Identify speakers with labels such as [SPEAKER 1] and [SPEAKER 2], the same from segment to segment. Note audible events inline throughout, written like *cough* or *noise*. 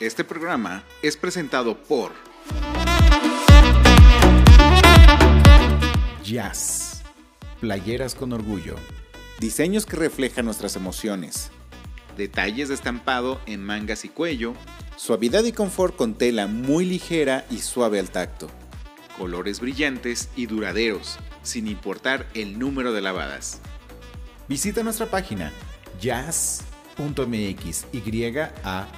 [SPEAKER 1] Este programa es presentado por Jazz, playeras con orgullo, diseños que reflejan nuestras emociones, detalles de estampado en mangas y cuello, suavidad y confort con tela muy ligera y suave al tacto, colores brillantes y duraderos, sin importar el número de lavadas. Visita nuestra página y a.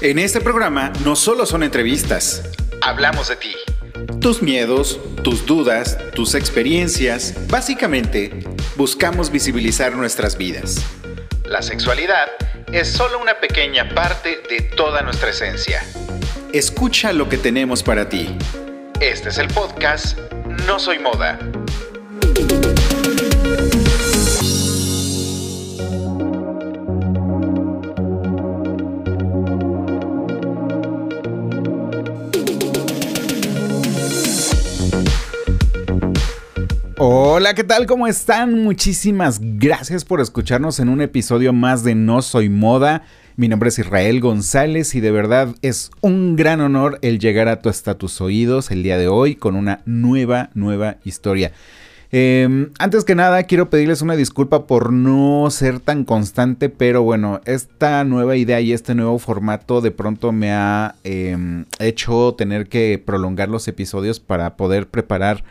[SPEAKER 1] En este programa no solo son entrevistas, hablamos de ti. Tus miedos, tus dudas, tus experiencias, básicamente buscamos visibilizar nuestras vidas. La sexualidad es solo una pequeña parte de toda nuestra esencia. Escucha lo que tenemos para ti. Este es el podcast No Soy Moda. Hola, ¿qué tal? ¿Cómo están? Muchísimas gracias por escucharnos en un episodio más de No Soy Moda. Mi nombre es Israel González y de verdad es un gran honor el llegar a tu hasta tus oídos el día de hoy con una nueva, nueva historia. Em, antes que nada, quiero pedirles una disculpa por no ser tan constante, pero bueno, esta nueva idea y este nuevo formato de pronto me ha em, hecho tener que prolongar los episodios para poder preparar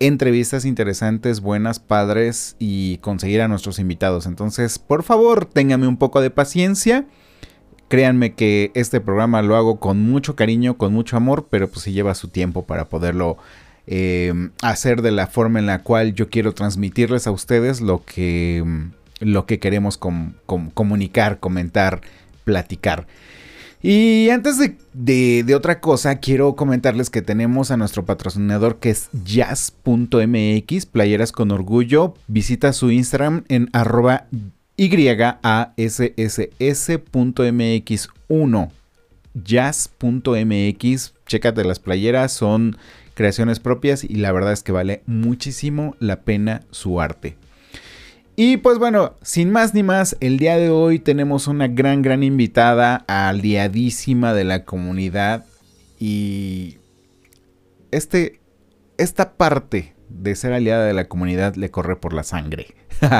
[SPEAKER 1] entrevistas interesantes, buenas, padres y conseguir a nuestros invitados. Entonces, por favor, ténganme un poco de paciencia. Créanme que este programa lo hago con mucho cariño, con mucho amor, pero pues si lleva su tiempo para poderlo em, hacer de la forma en la cual yo quiero transmitirles a ustedes lo que, lo que queremos comunicar, comentar, platicar. Y antes de, otra cosa, quiero comentarles que tenemos a nuestro patrocinador que es jazz.mx, playeras con orgullo. Visita su Instagram en arroba YASSS.mx1. Jazz.mx, chécate las playeras, son creaciones propias y la verdad es que vale muchísimo la pena su arte. Y pues bueno, sin más ni más, el día de hoy tenemos una gran, gran invitada, aliadísima de la comunidad. Y este, esta parte de ser aliada de la comunidad le corre por la sangre. *laughs*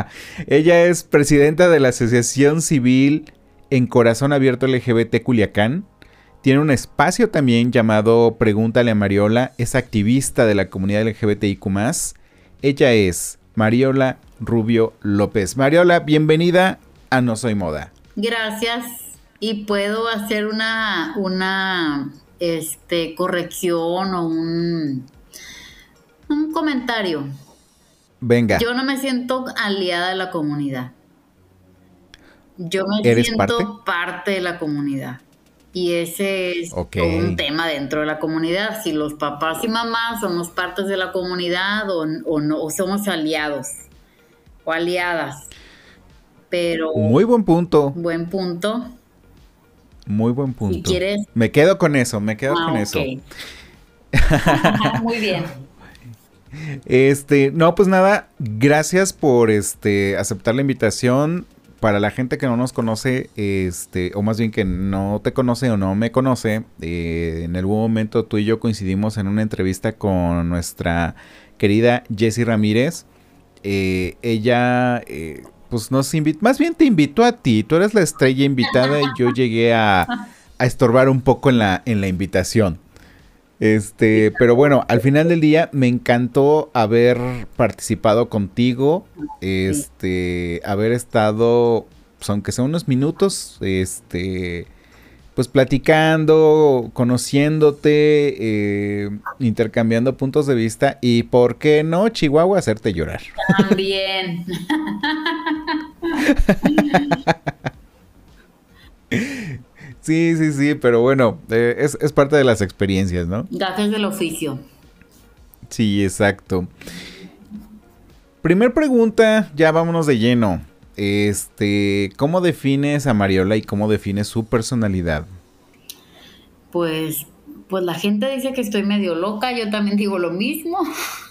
[SPEAKER 1] Ella es presidenta de la Asociación Civil en Corazón Abierto LGBT Culiacán. Tiene un espacio también llamado Pregúntale a Mariola. Es activista de la comunidad LGBTIQ. Ella es Mariola Rubio López. Mariola, bienvenida a No Soy Moda.
[SPEAKER 2] Gracias. Y puedo hacer una, una este, corrección o un, un comentario.
[SPEAKER 1] Venga.
[SPEAKER 2] Yo no me siento aliada de la comunidad. Yo me siento parte? de la comunidad. Y ese es un tema dentro de la comunidad. Si los papás y mamás somos partes de la comunidad o, no, o somos aliados o aliadas. Pero.
[SPEAKER 1] Muy buen punto.
[SPEAKER 2] Buen punto.
[SPEAKER 1] Muy buen punto. Si quieres. Me quedo con eso, me quedo con ah, eso. *laughs*
[SPEAKER 2] Muy bien.
[SPEAKER 1] Este, no, pues nada, gracias por este aceptar la invitación. Para la gente que no nos conoce, este, o más bien que no te conoce o no me conoce, eh, en algún momento tú y yo coincidimos en una entrevista con nuestra querida Jessie Ramírez. Eh, ella, eh, pues nos invitó, más bien te invitó a ti, tú eres la estrella invitada y yo llegué *laughs* a, estorbar un poco en la, en la invitación. Este, pero bueno, al final del día me encantó haber participado contigo, este, haber estado, pues aunque sea unos minutos, este, pues platicando, conociéndote, eh, intercambiando puntos de vista y, ¿por qué no, Chihuahua, hacerte llorar?
[SPEAKER 2] También. *laughs*
[SPEAKER 1] sí, sí, sí, pero bueno, eh, es, es, parte de las experiencias, ¿no?
[SPEAKER 2] Gajes del oficio.
[SPEAKER 1] Sí, exacto. Primer pregunta, ya vámonos de lleno. Este, ¿cómo defines a Mariola y cómo defines su personalidad?
[SPEAKER 2] Pues, pues la gente dice que estoy medio loca, yo también digo lo mismo.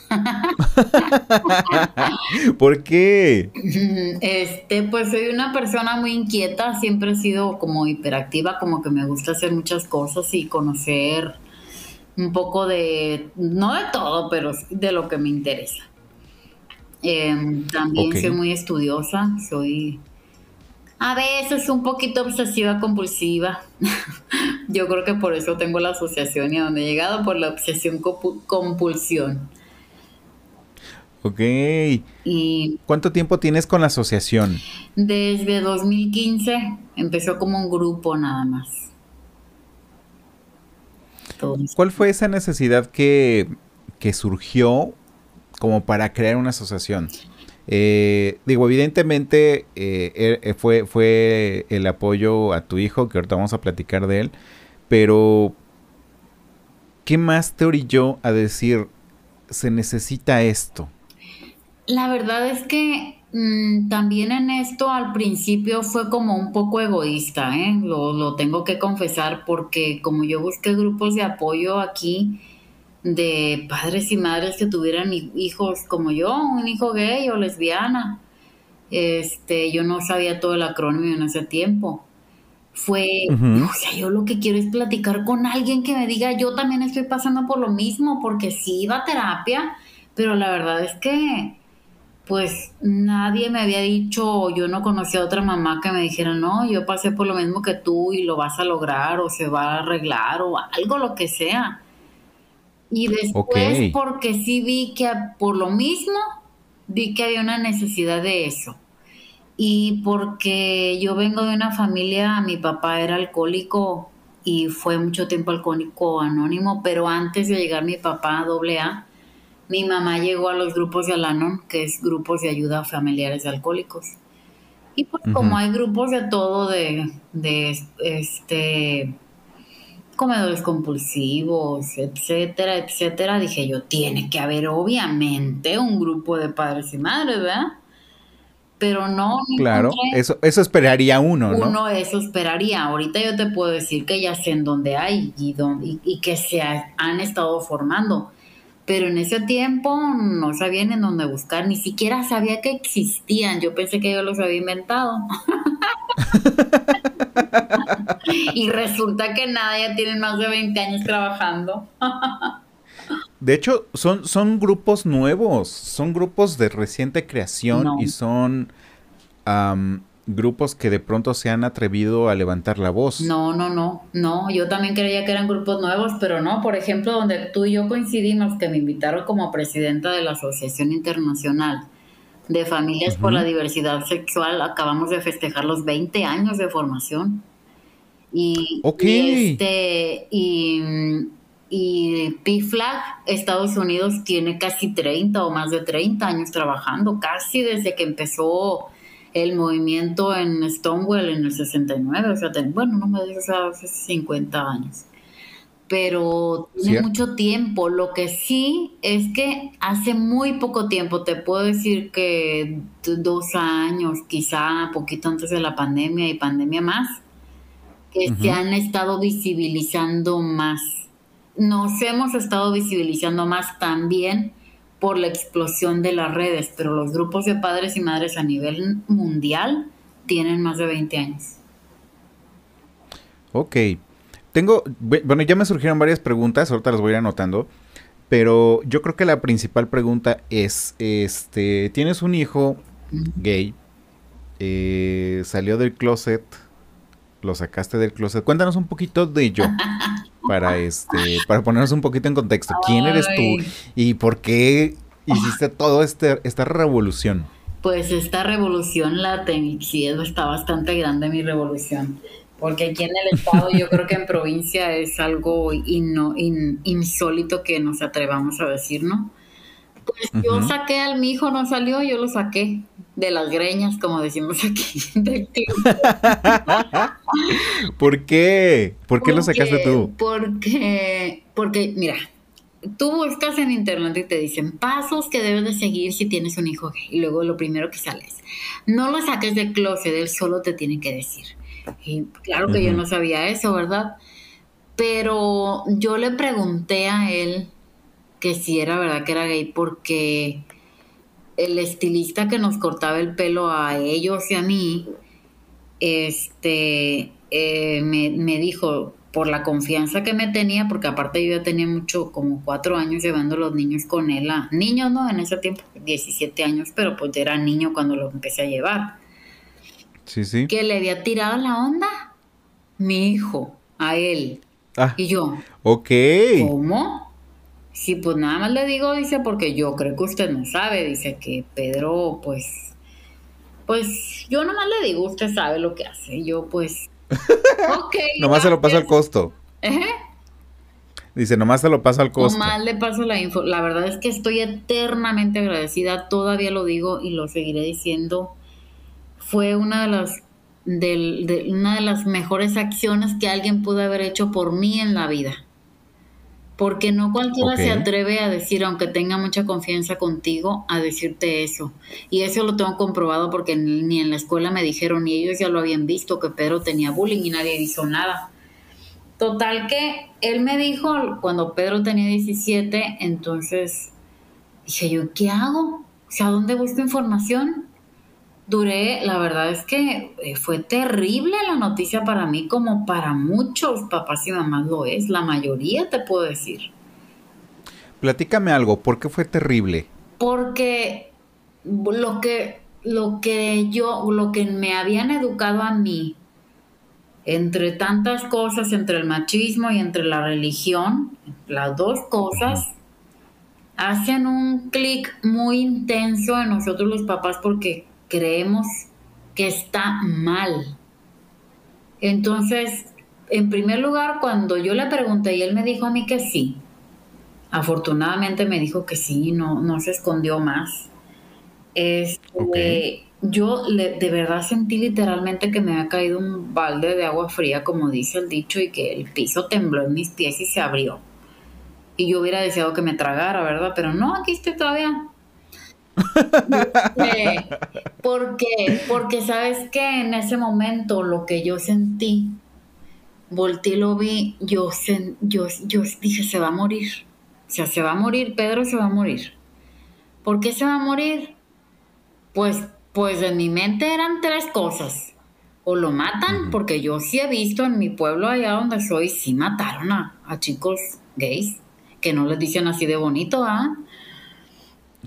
[SPEAKER 2] *laughs*
[SPEAKER 1] ¿Por qué?
[SPEAKER 2] Este, pues soy una persona muy inquieta, siempre he sido como hiperactiva, como que me gusta hacer muchas cosas y conocer un poco de, no de todo, pero de lo que me interesa. Em, también soy muy estudiosa, soy a veces un poquito obsesiva compulsiva. *laughs* Yo creo que por eso tengo la asociación y a donde he llegado, por la obsesión compulsión.
[SPEAKER 1] Ok. Y ¿Cuánto tiempo tienes con la asociación?
[SPEAKER 2] Desde 2015 empezó como un grupo nada más.
[SPEAKER 1] ¿Cuál fue esa necesidad que, que surgió como para crear una asociación? Eh, digo, evidentemente eh, er, eh, fue, fue el apoyo a tu hijo, que ahorita vamos a platicar de él, pero ¿qué más te orilló a decir, se necesita esto?
[SPEAKER 2] La verdad es que mm, también en esto al principio fue como un poco egoísta, lo, lo tengo que confesar, porque como yo busqué grupos de apoyo aquí, de padres y madres que tuvieran hijos como yo, un hijo gay o lesbiana. Este, yo no sabía todo el acrónimo en ese tiempo. Fue, o sea, yo lo que quiero es platicar con alguien que me diga, yo también estoy pasando por lo mismo, porque sí iba a terapia, pero la verdad es que, pues nadie me había dicho, yo no conocía a otra mamá que me dijera, no, yo pasé por lo mismo que tú y lo vas a lograr o se va a arreglar o algo, lo que sea. Y después, porque sí vi que por lo mismo, vi que había una necesidad de eso. Y porque yo vengo de una familia, mi papá era alcohólico y fue mucho tiempo alcohólico anónimo, pero antes de llegar mi papá a AA, mi mamá llegó a los grupos de Alanon, que es grupos de ayuda a familiares de alcohólicos. Y pues como hay grupos de todo, de, de este comedores compulsivos, etcétera, etcétera, dije yo, tiene que haber obviamente un grupo de padres y madres, ¿verdad? Pero no.
[SPEAKER 1] Claro, eso, eso esperaría uno,
[SPEAKER 2] ¿no? Uno eso esperaría. Ahorita yo te puedo decir que ya sé en dónde hay y, dónde, y, que se han estado formando. Pero en ese tiempo no sabían en dónde buscar, ni siquiera sabía que existían. Yo pensé que yo los había inventado. *laughs* *laughs* *laughs* y resulta que nada, ya tienen más de 20 años trabajando. *laughs*
[SPEAKER 1] de hecho, son, son grupos nuevos, son grupos de reciente creación y son grupos que de pronto se han atrevido a levantar la voz.
[SPEAKER 2] No, no, no, no, yo también creía que eran grupos nuevos, pero no, por ejemplo, donde tú y yo coincidimos, que me invitaron como presidenta de la Asociación Internacional de Familias por la Diversidad Sexual, acabamos de festejar los 20 años de formación. Y, este, y, y PFLAG, Estados Unidos, tiene casi 30 o más de 30 años trabajando, casi desde que empezó el movimiento en Stonewall en el 69, o sea, bueno, no me digas hace 50 años. Pero tiene mucho tiempo. Lo que sí es que hace muy poco tiempo, te puedo decir que dos años, quizá poquito antes de la pandemia y pandemia más, que se han estado visibilizando más. Nos hemos estado visibilizando más también por la explosión de las redes, pero los grupos de padres y madres a nivel mundial tienen más de 20 años.
[SPEAKER 1] Ok. Tengo, bueno, ya me surgieron varias preguntas, ahorita las voy a ir anotando, pero yo creo que la principal pregunta es, este, tienes un hijo gay, eh, salió del closet, lo sacaste del closet. Cuéntanos un poquito de ello. para este, para ponernos un poquito en contexto. ¿Quién eres tú y por qué hiciste toda este, esta revolución?
[SPEAKER 2] Pues esta revolución la sí, está bastante grande mi revolución. Porque aquí en el estado, yo creo que en provincia es algo insólito que nos atrevamos a decir, ¿no? Pues yo saqué al mi hijo, no salió, yo lo saqué de las greñas, como decimos aquí. *laughs*
[SPEAKER 1] ¿Por qué? ¿Por qué lo sacaste tú?
[SPEAKER 2] Porque, porque, mira, tú buscas en internet y te dicen pasos que debes de seguir si tienes un hijo gay. Y luego lo primero que sales, no lo saques del closet, él solo te tiene que decir. Y claro que yo no sabía eso, ¿verdad? Pero yo le pregunté a él que si era verdad que era gay porque el estilista que nos cortaba el pelo a ellos y a mí, este, eh, me, me, dijo, por la confianza que me tenía, porque aparte yo ya tenía mucho, como cuatro años llevando a los niños con él, a, niños no, en ese tiempo, 17 años, pero pues era niño cuando lo empecé a llevar.
[SPEAKER 1] Sí, sí.
[SPEAKER 2] Que le había tirado la onda mi hijo a él. Ah, y yo.
[SPEAKER 1] Ok.
[SPEAKER 2] ¿Cómo? Sí, pues nada más le digo, dice, porque yo creo que usted no sabe, dice que Pedro, pues, pues yo nomás le digo, usted sabe lo que hace. yo, pues, *laughs*
[SPEAKER 1] ok. nomás se lo paso al costo. ¿Eh? Dice, nomás se lo pasa al costo.
[SPEAKER 2] Nomás le paso la info. La verdad es que estoy eternamente agradecida, todavía lo digo y lo seguiré diciendo. Fue una de las, de una de las mejores acciones que alguien pudo haber hecho por mí en la vida porque no cualquiera se atreve a decir, aunque tenga mucha confianza contigo, a decirte eso. Y eso lo tengo comprobado porque ni en la escuela me dijeron, ni ellos ya lo habían visto, que Pedro tenía bullying y nadie hizo nada. Total que él me dijo, cuando Pedro tenía 17, entonces dije yo, ¿qué hago? O sea, ¿dónde busco información? Duré, la verdad es que eh, fue terrible la noticia para mí, como para muchos papás y mamás lo es, la mayoría te puedo decir.
[SPEAKER 1] Platícame algo, ¿por qué fue terrible?
[SPEAKER 2] Porque lo que, lo que yo, lo que me habían educado a mí, entre tantas cosas, entre el machismo y entre la religión, las dos cosas, hacen un clic muy intenso en nosotros los papás porque creemos que está mal. Entonces, en primer lugar, cuando yo le pregunté y él me dijo a mí que sí, afortunadamente me dijo que sí, no, no se escondió más. Este, Yo de verdad sentí literalmente que me había caído un balde de agua fría, como dice el dicho, y que el piso tembló en mis pies y se abrió. Y yo hubiera deseado que me tragara, ¿verdad? Pero no, aquí estoy todavía *laughs* porque, porque sabes que en ese momento lo que yo sentí, volteé y lo vi, yo, yo, yo dije, se va a morir. O sea, se va a morir, Pedro se va a morir. ¿Por qué se va a morir? Pues, pues en mi mente eran tres cosas. O lo matan, porque yo sí he visto en mi pueblo allá donde soy, sí mataron a, a chicos gays, que no les dicen así de bonito, ¿ah?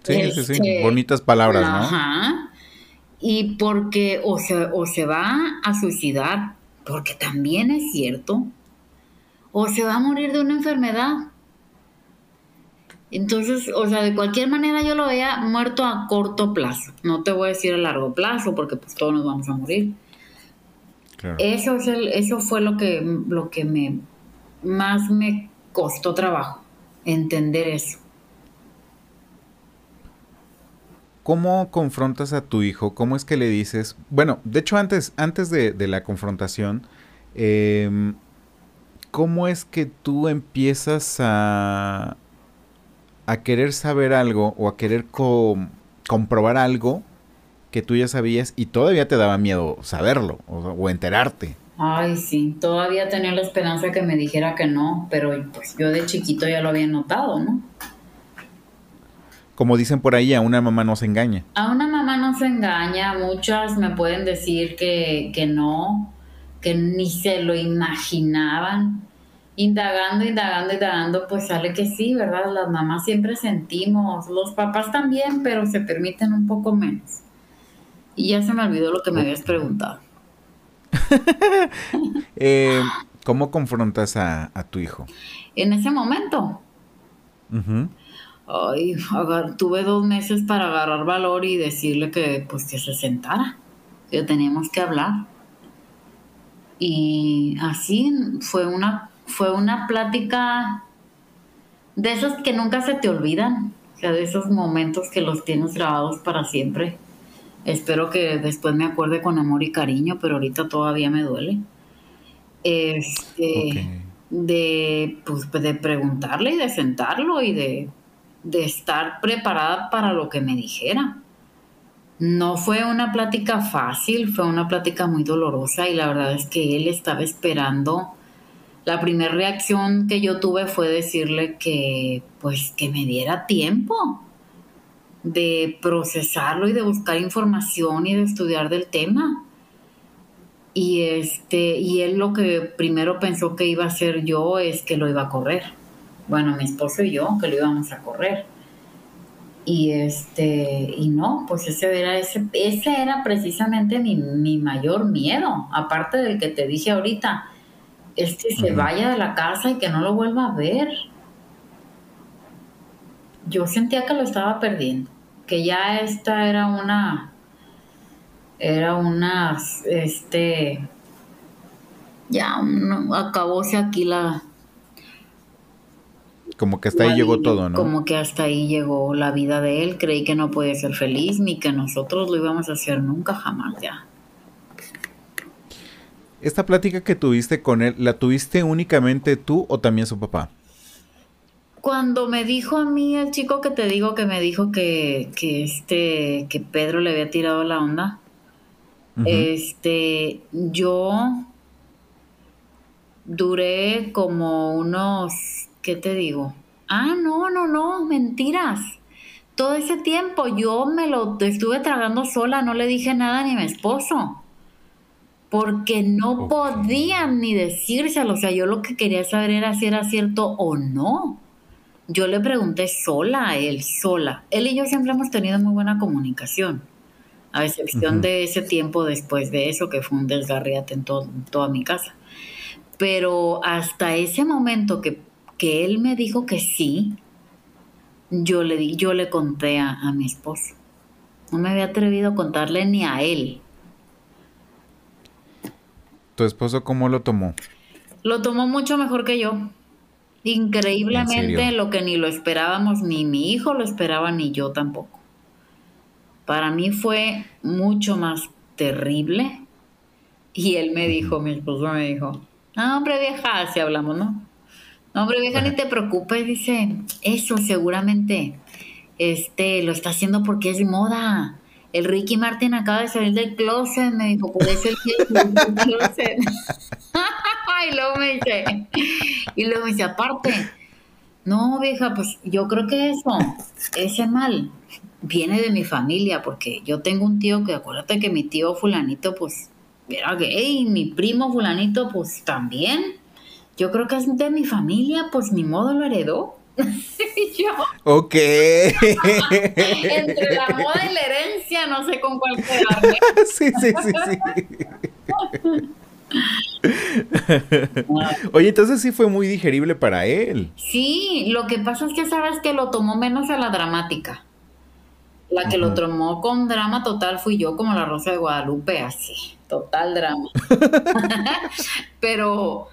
[SPEAKER 1] Sí, sí, sí, este, bonitas palabras, ¿no?
[SPEAKER 2] Ajá. Y porque o se, o se va a suicidar, porque también es cierto, o se va a morir de una enfermedad. Entonces, o sea, de cualquier manera yo lo veía muerto a corto plazo. No te voy a decir a largo plazo, porque pues todos nos vamos a morir. Eso, es el, eso fue lo que, lo que me más me costó trabajo, entender eso.
[SPEAKER 1] ¿Cómo confrontas a tu hijo? ¿Cómo es que le dices? Bueno, de hecho, antes, antes de, la confrontación, em, ¿cómo es que tú empiezas a, a querer saber algo o a querer comprobar algo que tú ya sabías y todavía te daba miedo saberlo o, enterarte?
[SPEAKER 2] Ay, sí, todavía tenía la esperanza que me dijera que no, pero pues yo de chiquito ya lo había notado, ¿no?
[SPEAKER 1] Como dicen por ahí, a una mamá no se engaña.
[SPEAKER 2] A una mamá no se engaña, muchas me pueden decir que, que no, que ni se lo imaginaban. Indagando, indagando, indagando, pues sale que sí, ¿verdad? Las mamás siempre sentimos, los papás también, pero se permiten un poco menos. Y ya se me olvidó lo que me habías preguntado. *laughs*
[SPEAKER 1] Eh, ¿Cómo confrontas a, tu hijo?
[SPEAKER 2] En ese momento. Ay, tuve dos meses para agarrar valor y decirle que pues que se sentara, que teníamos que hablar. Y así fue una, fue una plática de esos que nunca se te olvidan, o sea, de esos momentos que los tienes grabados para siempre. Espero que después me acuerde con amor y cariño, pero ahorita todavía me duele. Este, de, pues, de preguntarle y de sentarlo y de de estar preparada para lo que me dijera. No fue una plática fácil, fue una plática muy dolorosa y la verdad es que él estaba esperando la primera reacción que yo tuve fue decirle que, pues, que me diera tiempo de procesarlo y de buscar información y de estudiar del tema. Y este, y él lo que primero pensó que iba a hacer yo es que lo iba a correr. Bueno, mi esposo y yo, que lo íbamos a correr. Y este, y no, pues ese era, ese, ese era precisamente mi, mi mayor miedo, aparte del que te dije ahorita, es que se vaya de la casa y que no lo vuelva a ver. Yo sentía que lo estaba perdiendo, que ya esta era una, era una, este, ya acabóse aquí la,
[SPEAKER 1] como que hasta ahí llegó todo, ¿no?
[SPEAKER 2] Como que hasta ahí llegó la vida de él. Creí que no podía ser feliz ni que nosotros lo íbamos a hacer nunca, jamás ya.
[SPEAKER 1] Esta plática que tuviste con él, ¿la tuviste únicamente tú o también su papá?
[SPEAKER 2] Cuando me dijo a mí el chico que te digo que me dijo que, que este que Pedro le había tirado la onda, este yo duré como unos ¿qué te digo? Ah, no, no, no, mentiras. Todo ese tiempo yo me lo estuve tragando sola, no le dije nada ni a mi esposo. Porque no podían ni decírselo. O sea, yo lo que quería saber era si era cierto o no. Yo le pregunté sola a él, sola. Él y yo siempre hemos tenido muy buena comunicación. A excepción de ese tiempo después de eso, que fue un desgarriate en toda mi casa. Pero hasta ese momento que que él me dijo que sí, yo le, di, yo le conté a, a mi esposo. No me había atrevido a contarle ni a él.
[SPEAKER 1] ¿Tu esposo cómo lo tomó?
[SPEAKER 2] Lo tomó mucho mejor que yo. Increíblemente lo que ni lo esperábamos, ni mi hijo lo esperaba, ni yo tampoco. Para mí fue mucho más terrible. Y él me dijo, mi esposo me dijo, ah, hombre vieja, así hablamos, ¿no? No, hombre, vieja, ni te preocupes, dice, eso seguramente este, lo está haciendo porque es moda. El Ricky Martin acaba de salir del closet, me dijo, por eso el closet. *laughs* y luego me dice, y luego me dice, aparte, no, vieja, pues yo creo que eso, ese mal, viene de mi familia, porque yo tengo un tío que, acuérdate que mi tío fulanito, pues, era gay, y mi primo fulanito, pues, también yo creo que es de mi familia, pues mi modo lo heredó. *laughs* yo.
[SPEAKER 1] Ok. *laughs*
[SPEAKER 2] Entre la moda y la herencia, no sé con cuál quedarme. *laughs* sí, sí, sí,
[SPEAKER 1] sí. Oye, entonces sí fue muy digerible para él.
[SPEAKER 2] Sí, lo que pasa es que sabes que lo tomó menos a la dramática. La que lo tomó con drama total fui yo, como la Rosa de Guadalupe, así, total drama. Pero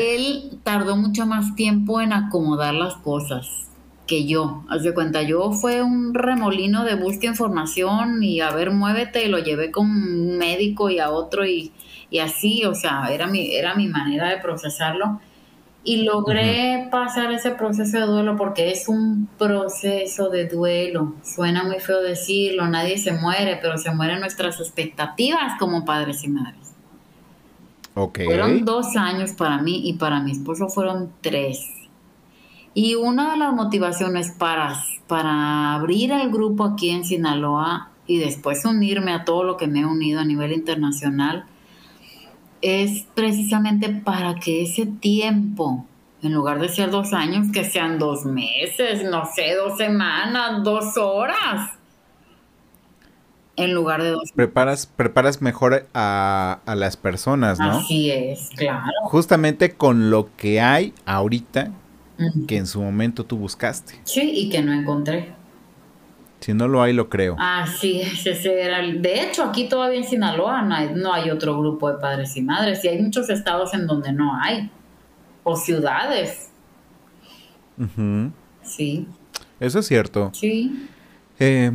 [SPEAKER 2] él tardó mucho más tiempo en acomodar las cosas que yo. Haz de cuenta, yo fue un remolino de búsqueda de información y a ver, muévete, y lo llevé con un médico y a otro y, así, o sea, era mi, era mi manera de procesarlo. Y logré pasar ese proceso de duelo porque es un proceso de duelo. Suena muy feo decirlo, nadie se muere, pero se mueren nuestras expectativas como padres y madres. Fueron dos años para mí y para mi esposo fueron tres. Y una de las motivaciones para, para abrir el grupo aquí en Sinaloa y después unirme a todo lo que me he unido a nivel internacional es precisamente para que ese tiempo, en lugar de ser dos años, que sean dos meses, no sé, dos semanas, dos horas en lugar de dos.
[SPEAKER 1] Preparas, preparas mejor a, las personas, ¿no?
[SPEAKER 2] Así es, claro.
[SPEAKER 1] Justamente con lo que hay ahorita que en su momento tú buscaste.
[SPEAKER 2] Sí, y que no encontré.
[SPEAKER 1] Si no lo hay, lo creo.
[SPEAKER 2] Así es, ese era De hecho, aquí todavía en Sinaloa no hay, otro grupo de padres y madres. Y hay muchos estados en donde no hay. O ciudades. Sí.
[SPEAKER 1] Eso es cierto.
[SPEAKER 2] Sí.
[SPEAKER 1] Eh,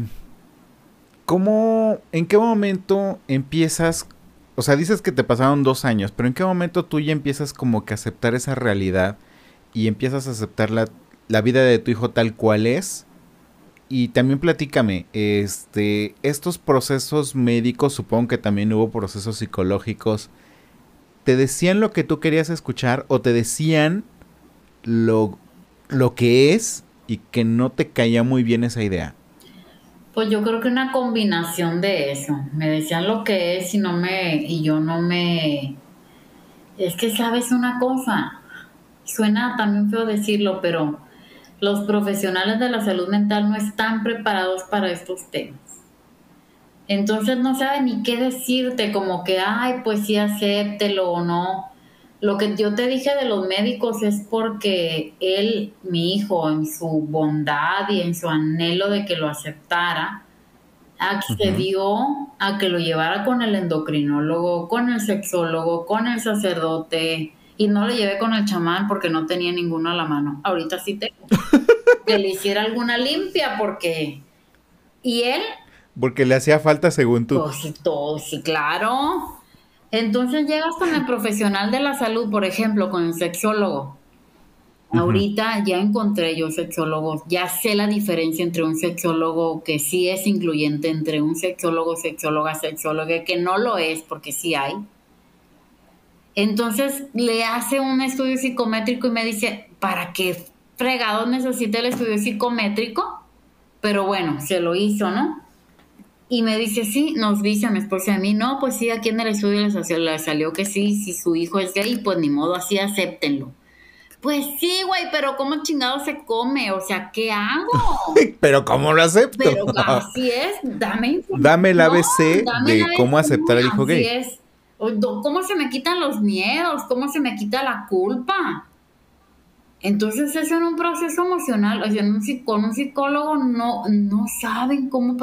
[SPEAKER 1] ¿Cómo, en qué momento empiezas, o sea, dices que te pasaron dos años, pero en qué momento tú ya empiezas como que aceptar esa realidad y empiezas a aceptar la, la vida de tu hijo tal cual es? Y también platícame, este, estos procesos médicos, supongo que también hubo procesos psicológicos, ¿Te decían lo que tú querías escuchar o te decían lo, lo que es y que no te caía muy bien esa idea?
[SPEAKER 2] Pues yo creo que una combinación de eso. Me decían lo que es y no me y yo no me es que sabes una cosa. Suena también feo decirlo, pero los profesionales de la salud mental no están preparados para estos temas. Entonces no saben ni qué decirte, como que, ay, pues sí, acéptelo o no. Lo que yo te dije de los médicos es porque él, mi hijo, en su bondad y en su anhelo de que lo aceptara, accedió a que lo llevara con el endocrinólogo, con el sexólogo, con el sacerdote, y no lo llevé con el chamán porque no tenía ninguno a la mano. Ahorita sí tengo. *laughs* que le hiciera alguna limpia porque... Y él...
[SPEAKER 1] Porque le hacía falta según tú.
[SPEAKER 2] Pues todo, sí, claro. Entonces llegas con el profesional de la salud, por ejemplo, con el sexólogo. Ahorita ya encontré yo sexólogos, ya sé la diferencia entre un sexólogo que sí es incluyente, entre un sexólogo, sexóloga, sexóloga, que no lo es, porque sí hay. Entonces le hace un estudio psicométrico y me dice, ¿para qué fregado necesita el estudio psicométrico? Pero bueno, se lo hizo, ¿no? Y me dice, sí, nos dice a mi esposa y a mí, no, pues sí, aquí en el estudio les salió, que sí, si su hijo es gay, pues ni modo, así acéptenlo. Pues sí, güey, pero ¿cómo chingado se come? O sea, ¿qué hago? *laughs*
[SPEAKER 1] pero ¿cómo lo acepto? Pero
[SPEAKER 2] así es, dame *laughs*
[SPEAKER 1] Dame el ABC de cómo aceptar al hijo gay.
[SPEAKER 2] Es. ¿Cómo se me quitan los miedos? ¿Cómo se me quita la culpa? Entonces es en un proceso emocional, o sea, con un psicólogo no, no saben cómo,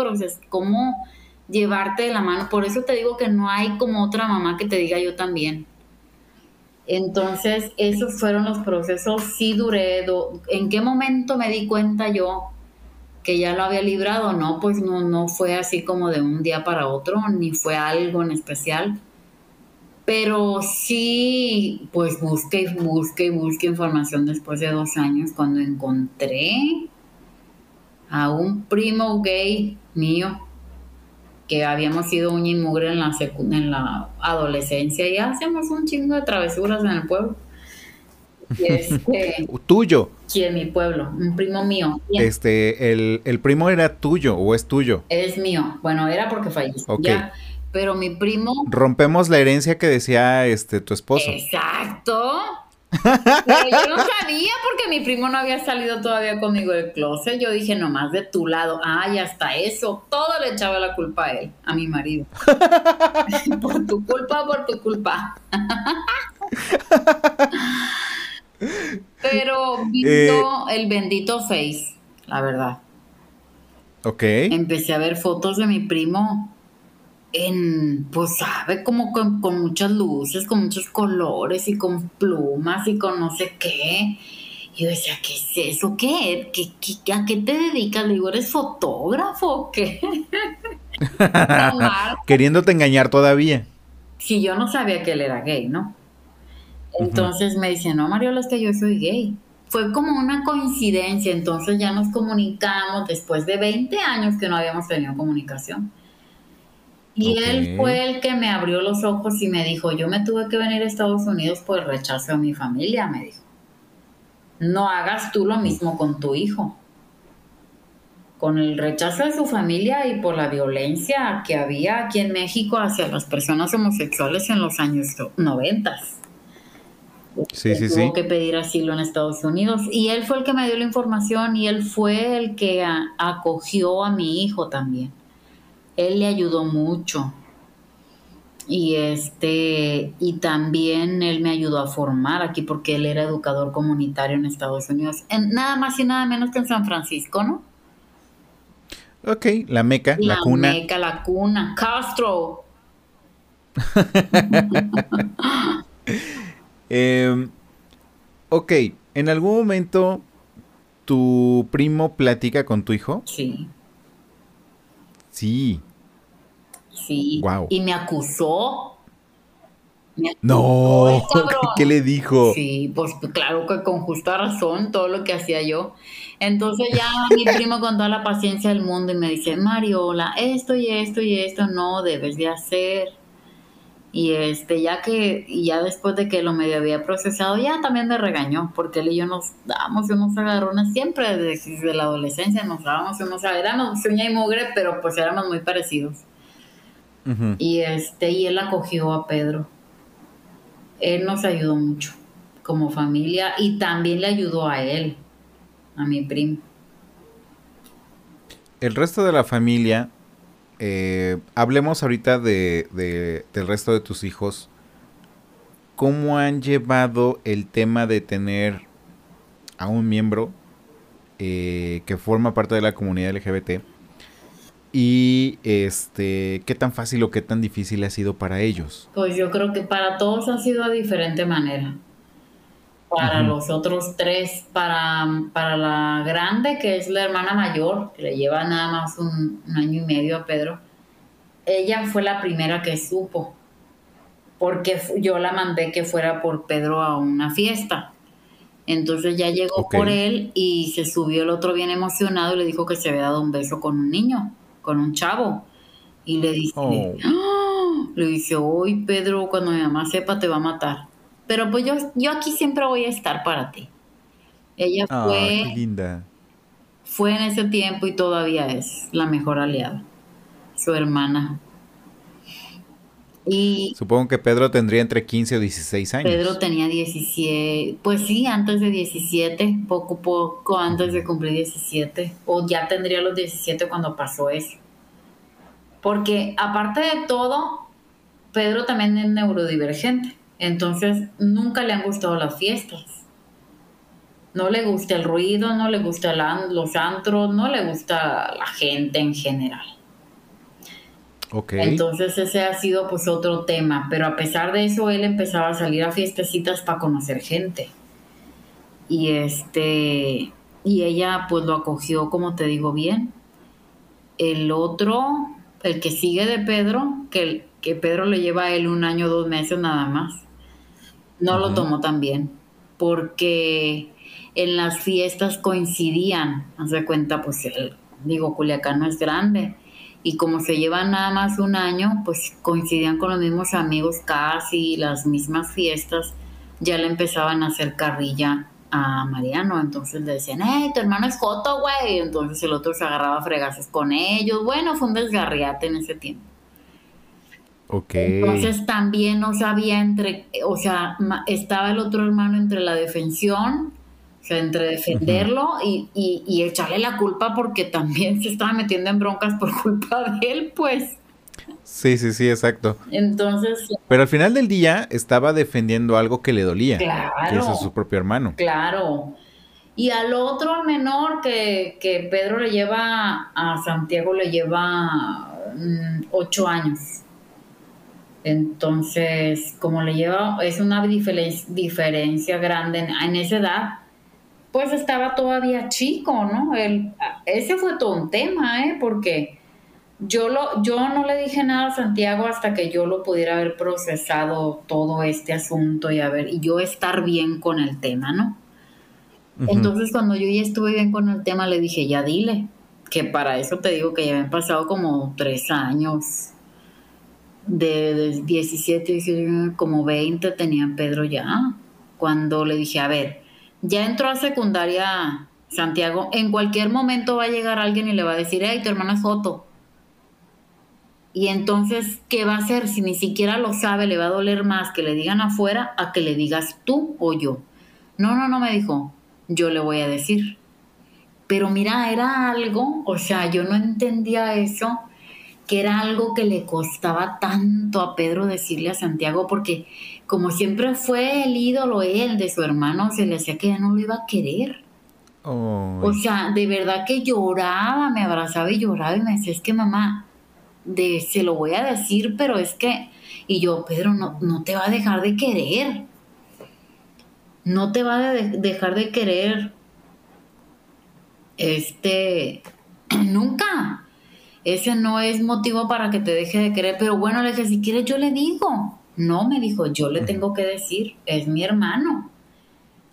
[SPEAKER 2] cómo llevarte de la mano. Por eso te digo que no hay como otra mamá que te diga yo también. Entonces, esos fueron los procesos, sí duré. ¿En qué momento me di cuenta yo que ya lo había librado? No, pues no, no fue así como de un día para otro, ni fue algo en especial pero sí, pues busqué busqué busqué información después de dos años cuando encontré a un primo gay mío que habíamos sido un inmugre en la, en la adolescencia y hacemos un chingo de travesuras en el pueblo.
[SPEAKER 1] Este, *laughs* ¿Tuyo?
[SPEAKER 2] Sí, en mi pueblo, un primo mío.
[SPEAKER 1] Este, el, el, primo era tuyo o es tuyo?
[SPEAKER 2] Es mío. Bueno, era porque falleció. Ya pero mi primo...
[SPEAKER 1] Rompemos la herencia que decía este tu esposo.
[SPEAKER 2] Exacto. Pero yo no sabía porque mi primo no había salido todavía conmigo del closet. Yo dije, nomás de tu lado. Ay, hasta eso. Todo le echaba la culpa a él, a mi marido. *laughs* por tu culpa, por tu culpa. Pero vino eh, el bendito Face, la verdad.
[SPEAKER 1] Ok.
[SPEAKER 2] Empecé a ver fotos de mi primo en, pues sabe, como con, muchas luces, con muchos colores y con plumas y con no sé qué. Y yo decía, ¿qué es eso? ¿Qué? ¿Qué, qué a qué te dedicas? Le digo, ¿eres fotógrafo qué? *laughs*
[SPEAKER 1] Queriéndote engañar todavía.
[SPEAKER 2] Sí, yo no sabía que él era gay, ¿no? Entonces me dice, no, Mariola, es que yo soy gay. Fue como una coincidencia, entonces ya nos comunicamos después de 20 años que no habíamos tenido comunicación. Y él fue el que me abrió los ojos y me dijo, yo me tuve que venir a Estados Unidos por el rechazo de mi familia, me dijo. No hagas tú lo mismo con tu hijo. Con el rechazo de su familia y por la violencia que había aquí en México hacia las personas homosexuales en los años noventas.
[SPEAKER 1] Sí, sí,
[SPEAKER 2] tuvo que pedir asilo en Estados Unidos. Y él fue el que me dio la información y él fue el que acogió a mi hijo también él le ayudó mucho. Y este, y también él me ayudó a formar aquí porque él era educador comunitario en Estados Unidos, en, nada más y nada menos que en San Francisco, ¿no?
[SPEAKER 1] Ok, la meca, la, cuna.
[SPEAKER 2] La meca, la cuna, Castro. *laughs*
[SPEAKER 1] Em, ok, ¿en algún momento tu primo platica con tu hijo?
[SPEAKER 2] Sí.
[SPEAKER 1] Sí.
[SPEAKER 2] Sí. Y me acusó.
[SPEAKER 1] no, *laughs* ¿qué le dijo?
[SPEAKER 2] Sí, pues claro que con justa razón todo lo que hacía yo. Entonces ya mi *laughs* primo con toda la paciencia del mundo y me dice, Mariola, esto y esto y esto no debes de hacer. Y este, ya que, ya después de que lo medio había procesado, ya también me regañó, porque él y yo nos dábamos unos agarrones siempre desde, la adolescencia, nos dábamos unos éramos sueña y mugre, pero pues éramos muy parecidos. Y este, y él acogió a Pedro. Él nos ayudó mucho como familia y también le ayudó a él, a mi primo.
[SPEAKER 1] El resto de la familia eh, hablemos ahorita de, del resto de tus hijos. ¿Cómo han llevado el tema de tener a un miembro eh, que forma parte de la comunidad LGBT? Y este, ¿qué tan fácil o qué tan difícil ha sido para ellos?
[SPEAKER 2] Pues yo creo que para todos ha sido de diferente manera. Para los otros tres, para, para la grande, que es la hermana mayor, que le lleva nada más un, año y medio a Pedro, ella fue la primera que supo, porque yo la mandé que fuera por Pedro a una fiesta. Entonces ya llegó por él y se subió el otro bien emocionado y le dijo que se había dado un beso con un niño, con un chavo. Y le dice, oh. ¡Ah! le hoy Pedro, cuando mi mamá sepa te va a matar. Pero pues yo, yo aquí siempre voy a estar para ti. Ella ah, fue... linda. Fue en ese tiempo y todavía es la mejor aliada. Su hermana.
[SPEAKER 1] Y Supongo que Pedro tendría entre 15 o 16 años.
[SPEAKER 2] Pedro tenía 17, pues sí, antes de 17, poco poco antes de cumplir 17, o ya tendría los 17 cuando pasó eso. Porque aparte de todo, Pedro también es neurodivergente. Entonces, nunca le han gustado las fiestas. No le gusta el ruido, no le gusta los antros, no le gusta la gente en general. Okay. Entonces ese ha sido pues otro tema, pero a pesar de eso él empezaba a salir a fiestecitas para conocer gente. Y este y ella pues lo acogió como te digo bien. El otro, el que sigue de Pedro, que, que Pedro le lleva a él un año, dos meses nada más no lo tomó tan bien, porque en las fiestas coincidían, haz de cuenta, pues el, digo, Culiacán no es grande, y como se llevan nada más un año, pues coincidían con los mismos amigos casi, las mismas fiestas, ya le empezaban a hacer carrilla a Mariano, entonces le decían, hey, tu hermano es Joto, güey, entonces el otro se agarraba a fregazos con ellos, bueno, fue un desgarriate en ese tiempo. Entonces también no sabía entre, o sea, estaba el otro hermano entre la defensión, o sea, entre defenderlo y, y, echarle la culpa porque también se estaba metiendo en broncas por culpa *laughs* de él, pues.
[SPEAKER 1] Sí, sí, sí, exacto.
[SPEAKER 2] Entonces.
[SPEAKER 1] Pero al final del día estaba defendiendo algo que le dolía. Claro. Que es a su propio hermano.
[SPEAKER 2] Claro. Y al otro menor que, que Pedro le lleva a Santiago le lleva mm, ocho años. Entonces, como le lleva, es una diferencia grande en, esa edad, pues estaba todavía chico, ¿no? El, ese fue todo un tema, ¿eh? Porque yo, lo, yo no le dije nada a Santiago hasta que yo lo pudiera haber procesado todo este asunto y, a ver, y yo estar bien con el tema, ¿no? Entonces, cuando yo ya estuve bien con el tema, le dije, ya dile, que para eso te digo que ya han pasado como tres años de, 17, como 20 tenía Pedro ya. Cuando le dije, a ver, ya entró a secundaria Santiago, en cualquier momento va a llegar alguien y le va a decir, hey, tu hermana es Joto. Y entonces, ¿qué va a hacer? Si ni siquiera lo sabe, le va a doler más que le digan afuera a que le digas tú o yo. No, no, no me dijo, yo le voy a decir. Pero mira, era algo, o sea, yo no entendía eso que era algo que le costaba tanto a Pedro decirle a Santiago, porque como siempre fue el ídolo él de su hermano, se le hacía que ya no lo iba a querer. O sea, de verdad que lloraba, me abrazaba y lloraba y me decía, es que mamá, de, se lo voy a decir, pero es que, y yo, Pedro, no, no te va a dejar de querer. No te va a dejar de querer. Este, *clears throat* nunca ese no es motivo para que te deje de querer, pero bueno, le dije, si quieres yo le digo. No, me dijo, yo le tengo que decir, es mi hermano.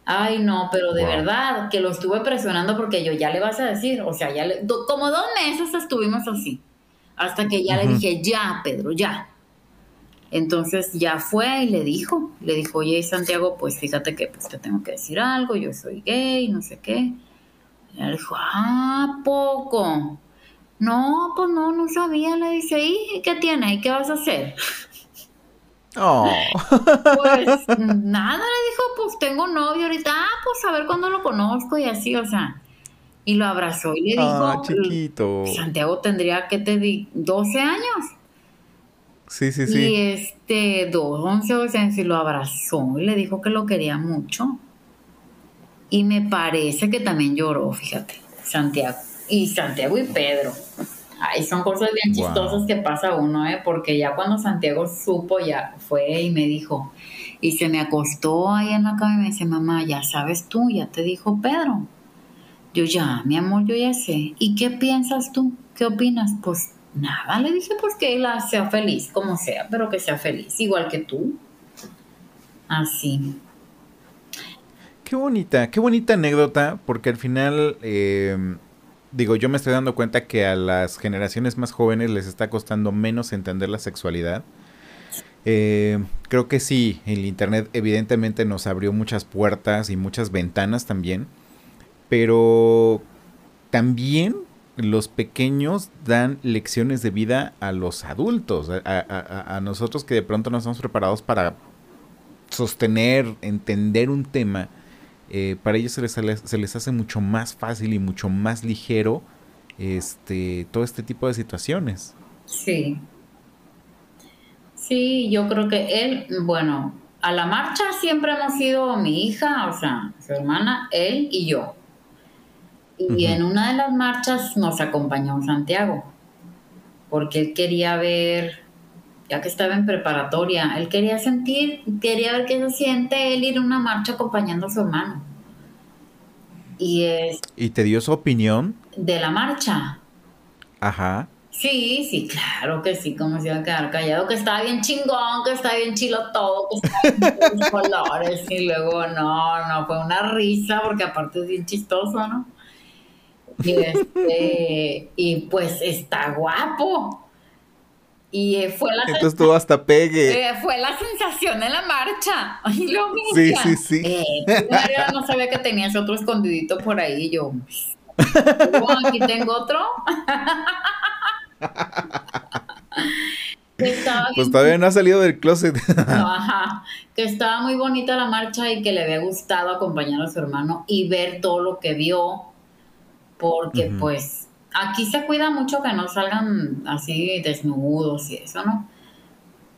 [SPEAKER 2] Ay, no, pero de verdad que lo estuve presionando porque yo ya le vas a decir, o sea, ya le, como dos meses estuvimos así, hasta que ya le dije, ya, Pedro, ya. Entonces ya fue y le dijo, le dijo, oye Santiago, pues fíjate que pues te tengo que decir algo, yo soy gay, no sé qué. Y él dijo, ah, poco. No, pues no, no sabía, le dice, ¿y qué tiene? ¿Y qué vas a hacer? Oh. *laughs* Pues nada, le dijo, pues tengo novio ahorita, ah, pues a ver cuándo lo conozco y así, o sea. Y lo abrazó y le ah, dijo, chiquito. Santiago tendría que te di 12 años.
[SPEAKER 1] Sí, sí, sí.
[SPEAKER 2] Y este, dos, 11, 12 años y lo abrazó y le dijo que lo quería mucho. Y me parece que también lloró, fíjate, Santiago. Y Santiago y Pedro. Ay, son cosas bien chistosas que pasa uno, ¿eh? Porque ya cuando Santiago supo, ya fue y me dijo, y se me acostó ahí en la cama y me dice, mamá, ya sabes tú, ya te dijo Pedro. Yo ya, mi amor, yo ya sé. ¿Y qué piensas tú? ¿Qué opinas? Pues nada, le dije pues que él sea feliz, como sea, pero que sea feliz, igual que tú. Así.
[SPEAKER 1] Qué bonita, qué bonita anécdota, porque al final... Eh digo, yo me estoy dando cuenta que a las generaciones más jóvenes les está costando menos entender la sexualidad. Eh, creo que sí, el Internet evidentemente nos abrió muchas puertas y muchas ventanas también, pero también los pequeños dan lecciones de vida a los adultos, a, a nosotros que de pronto no estamos preparados para sostener, entender un tema eh, para ellos se les, se les hace mucho más fácil y mucho más ligero este, todo este tipo de situaciones.
[SPEAKER 2] Sí. Sí, yo creo que él, bueno, a la marcha siempre hemos ido mi hija, o sea, su hermana, él y yo. Y en una de las marchas nos acompañó Santiago, porque él quería ver, ya que estaba en preparatoria, él quería sentir, quería ver qué se siente él ir a una marcha acompañando a su hermano. Y es...
[SPEAKER 1] ¿Y te dio su opinión?
[SPEAKER 2] De la marcha.
[SPEAKER 1] Ajá.
[SPEAKER 2] Sí, sí, claro que sí, como se iba a quedar callado, que estaba bien chingón, que estaba bien chilo todo, que estaba bien *laughs* colores, y luego no, no, fue una risa, porque aparte es bien chistoso, ¿no? Y, este, y pues está guapo. Y eh, fue la
[SPEAKER 1] Entonces tú hasta pegue.
[SPEAKER 2] Eh, fue la sensación en la marcha. *laughs* Y luego
[SPEAKER 1] sí, sí, sí.
[SPEAKER 2] Eh, no sabía que tenías otro escondidito por ahí. Yo, oh, *laughs* aquí tengo otro.
[SPEAKER 1] pues todavía no ha salido del closet. *laughs*
[SPEAKER 2] ajá, que estaba muy bonita la marcha y que le había gustado acompañar a su hermano y ver todo lo que vio, porque pues aquí se cuida mucho que no salgan así desnudos y eso, ¿no?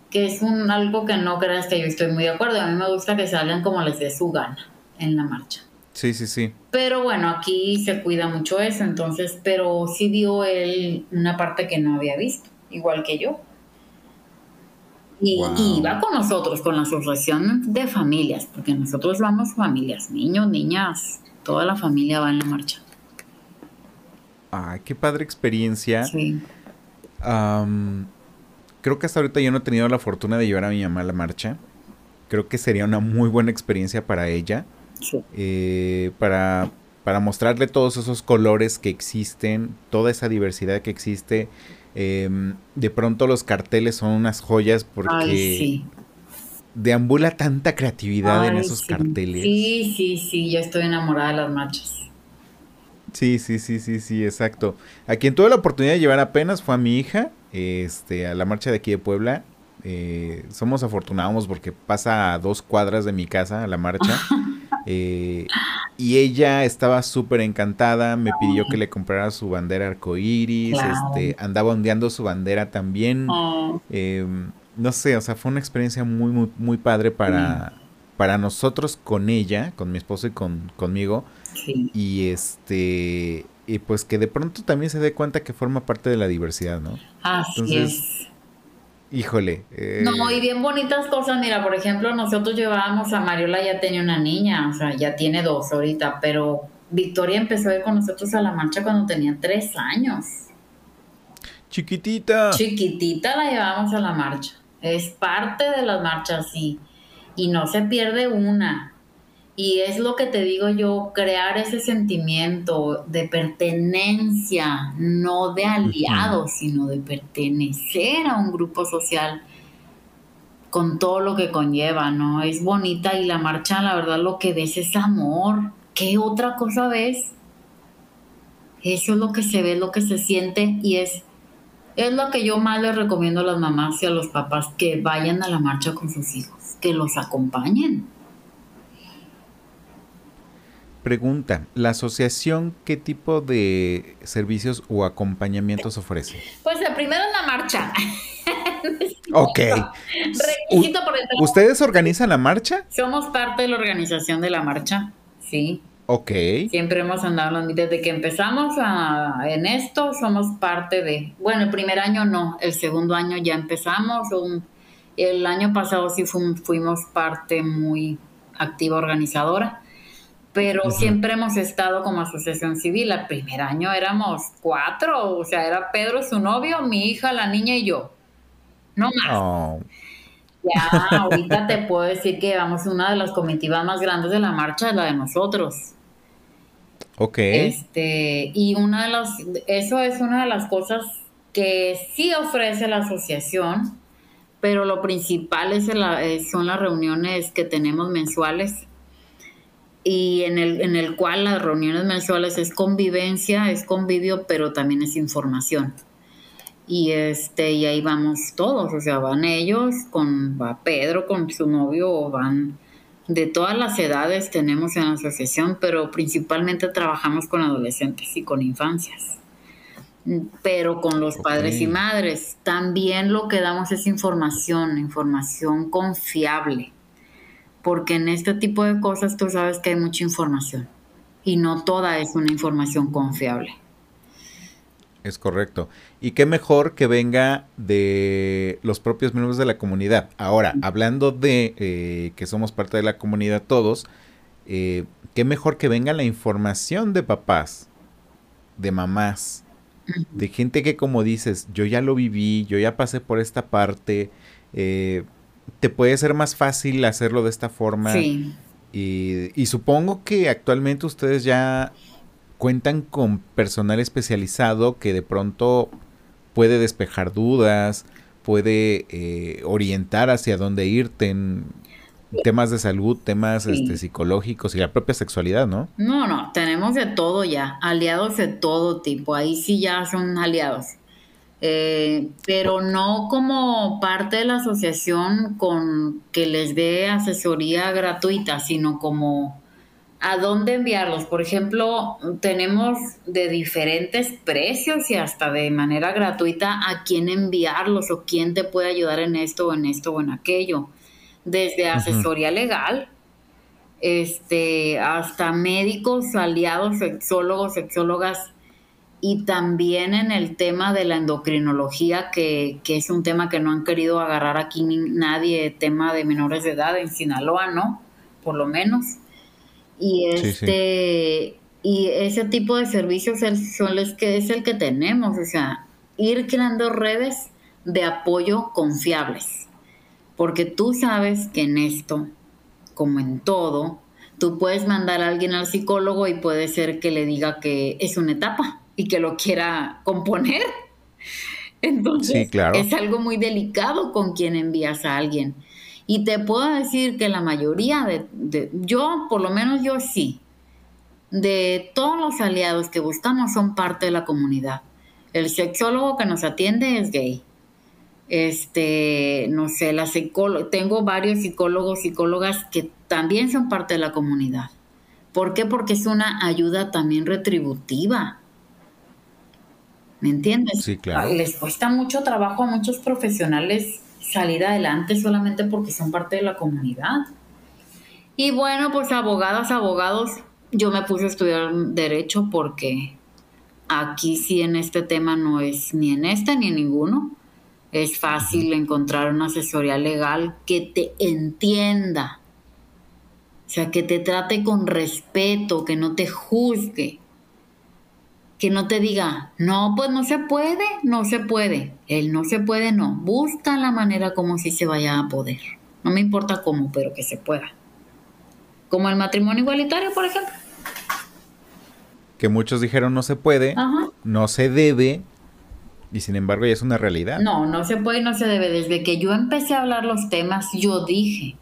[SPEAKER 2] Que es un algo que no creas que yo estoy muy de acuerdo. A mí me gusta que salgan como les dé su gana en la marcha.
[SPEAKER 1] Sí, sí, sí.
[SPEAKER 2] Pero bueno, aquí se cuida mucho eso, entonces, pero sí vio él una parte que no había visto, igual que yo. Y, iba con nosotros, con la asociación de familias, porque nosotros vamos familias, niños, niñas, toda la familia va en la marcha.
[SPEAKER 1] Ah, qué padre experiencia. Sí. creo que hasta ahorita yo no he tenido la fortuna de llevar a mi mamá a la marcha. Creo que sería una muy buena experiencia para ella. Sí. Eh, para, para mostrarle todos esos colores que existen, toda esa diversidad que existe. Em, de pronto los carteles son unas joyas porque deambula tanta creatividad en esos carteles.
[SPEAKER 2] Sí, sí, sí, yo estoy enamorada de las marchas.
[SPEAKER 1] Sí, sí, sí, sí, sí, exacto. A quien tuve la oportunidad de llevar apenas fue a mi hija, este, a la marcha de aquí de Puebla. Eh, somos afortunados porque pasa a dos cuadras de mi casa a la marcha. *laughs* Eh, y ella estaba súper encantada, me pidió que le comprara su bandera arcoíris, este, andaba ondeando su bandera también. Em, no sé, o sea, fue una experiencia muy, muy, muy padre para, para nosotros con ella, con mi esposo y con, conmigo. Y este, y pues que de pronto también se dé cuenta que forma parte de la diversidad, ¿no?
[SPEAKER 2] Así es.
[SPEAKER 1] Híjole.
[SPEAKER 2] Eh, no, y bien bonitas cosas. Mira, por ejemplo, nosotros llevábamos a Mariola, ya tenía una niña, o sea, ya tiene dos ahorita, pero Victoria empezó a ir con nosotros a la marcha cuando tenía tres años.
[SPEAKER 1] Chiquitita.
[SPEAKER 2] Chiquitita la llevábamos a la marcha. Es parte de las marchas, sí. Y no se pierde una. Y es lo que te digo yo, crear ese sentimiento de pertenencia, no de aliados, sino de pertenecer a un grupo social. con todo lo que conlleva, ¿no? Es bonita y la marcha, la verdad, lo que ves es amor. ¿Qué otra cosa ves? Eso es lo que se ve, lo que se siente y es, es lo que yo más les recomiendo a las mamás y a los papás que vayan a la marcha con sus hijos, que los acompañen.
[SPEAKER 1] Pregunta, ¿la asociación qué tipo de servicios o acompañamientos ofrece?
[SPEAKER 2] Pues la primero es la marcha. *laughs*
[SPEAKER 1] ok. ¿Ustedes organizan la marcha?
[SPEAKER 2] Somos parte de la organización de la marcha, sí.
[SPEAKER 1] Ok.
[SPEAKER 2] Siempre hemos andado desde que empezamos en esto, somos parte de, bueno, el primer año no, el segundo año ya empezamos, el año pasado sí fuimos parte muy activa organizadora, pero siempre hemos estado como asociación civil. El primer año éramos cuatro, o sea, era Pedro, su novio, mi hija, la niña y yo. No más. Oh. Ya, ahorita te puedo decir que vamos una de las comitivas más grandes de la marcha, es la de nosotros.
[SPEAKER 1] Ok.
[SPEAKER 2] Este, y una de las, eso es una de las cosas que sí ofrece la asociación, pero lo principal es son las reuniones que tenemos mensuales y en el, en el cual las reuniones mensuales es convivencia, es convivio, pero también es información. Y este, y ahí vamos todos, o sea, van ellos, con va Pedro con su novio, van de todas las edades tenemos en la asociación, pero principalmente trabajamos con adolescentes y con infancias. Pero con los padres y madres. También lo que damos es información, información confiable. Porque en este tipo de cosas tú sabes que hay mucha información. Y no toda es una información confiable.
[SPEAKER 1] Es correcto. Y qué mejor que venga de los propios miembros de la comunidad. Ahora, hablando de eh, que somos parte de la comunidad todos, eh, qué mejor que venga la información de papás, de mamás, de gente que como dices, yo ya lo viví, yo ya pasé por esta parte, eh, te puede ser más fácil hacerlo de esta forma. Sí. y supongo que actualmente ustedes ya cuentan con personal especializado que de pronto puede despejar dudas, puede eh, orientar hacia dónde irte en temas de salud, temas este, psicológicos y la propia sexualidad, ¿no?
[SPEAKER 2] No, no, tenemos de todo ya, aliados de todo tipo, ahí sí ya son aliados. Eh, pero no como parte de la asociación con que les dé asesoría gratuita, sino como a dónde enviarlos. Por ejemplo, tenemos de diferentes precios y hasta de manera gratuita a quién enviarlos o quién te puede ayudar en esto o en esto o en aquello. Desde asesoría legal, este, hasta médicos, aliados, sexólogos, sexólogas y también en el tema de la endocrinología, que, que, es un tema que no han querido agarrar aquí nadie, tema de menores de edad en Sinaloa, ¿no? Por lo menos. Y este y ese tipo de servicios son los que es el que tenemos, o sea, ir creando redes de apoyo confiables. Porque tú sabes que en esto, como en todo, tú puedes mandar a alguien al psicólogo y puede ser que le diga que es una etapa y que lo quiera componer. *laughs* Entonces, es algo muy delicado con quien envías a alguien. Y te puedo decir que la mayoría de, yo, por lo menos yo sí, de todos los aliados que buscamos son parte de la comunidad. El sexólogo que nos atiende es gay. Este, no sé, la psicóloga, tengo varios psicólogos, psicólogas que también son parte de la comunidad. ¿Por qué? Porque es una ayuda también retributiva. ¿Me entiendes?
[SPEAKER 1] Sí, claro.
[SPEAKER 2] Les cuesta mucho trabajo a muchos profesionales salir adelante solamente porque son parte de la comunidad. Y bueno, pues abogadas, abogados, yo me puse a estudiar derecho porque aquí sí en este tema no es ni en este ni en ninguno. Es fácil encontrar una asesoría legal que te entienda. O sea, que te trate con respeto, que no te juzgue que no te diga, no, pues no se puede, no se puede. El no se puede, no. Busca la manera como si se vaya a poder. No me importa cómo, pero que se pueda. Como el matrimonio igualitario, por ejemplo.
[SPEAKER 1] Que muchos dijeron no se puede, no se debe, Y sin embargo ya es una realidad.
[SPEAKER 2] No, no se puede y no se debe. Desde que yo empecé a hablar los temas, yo dije,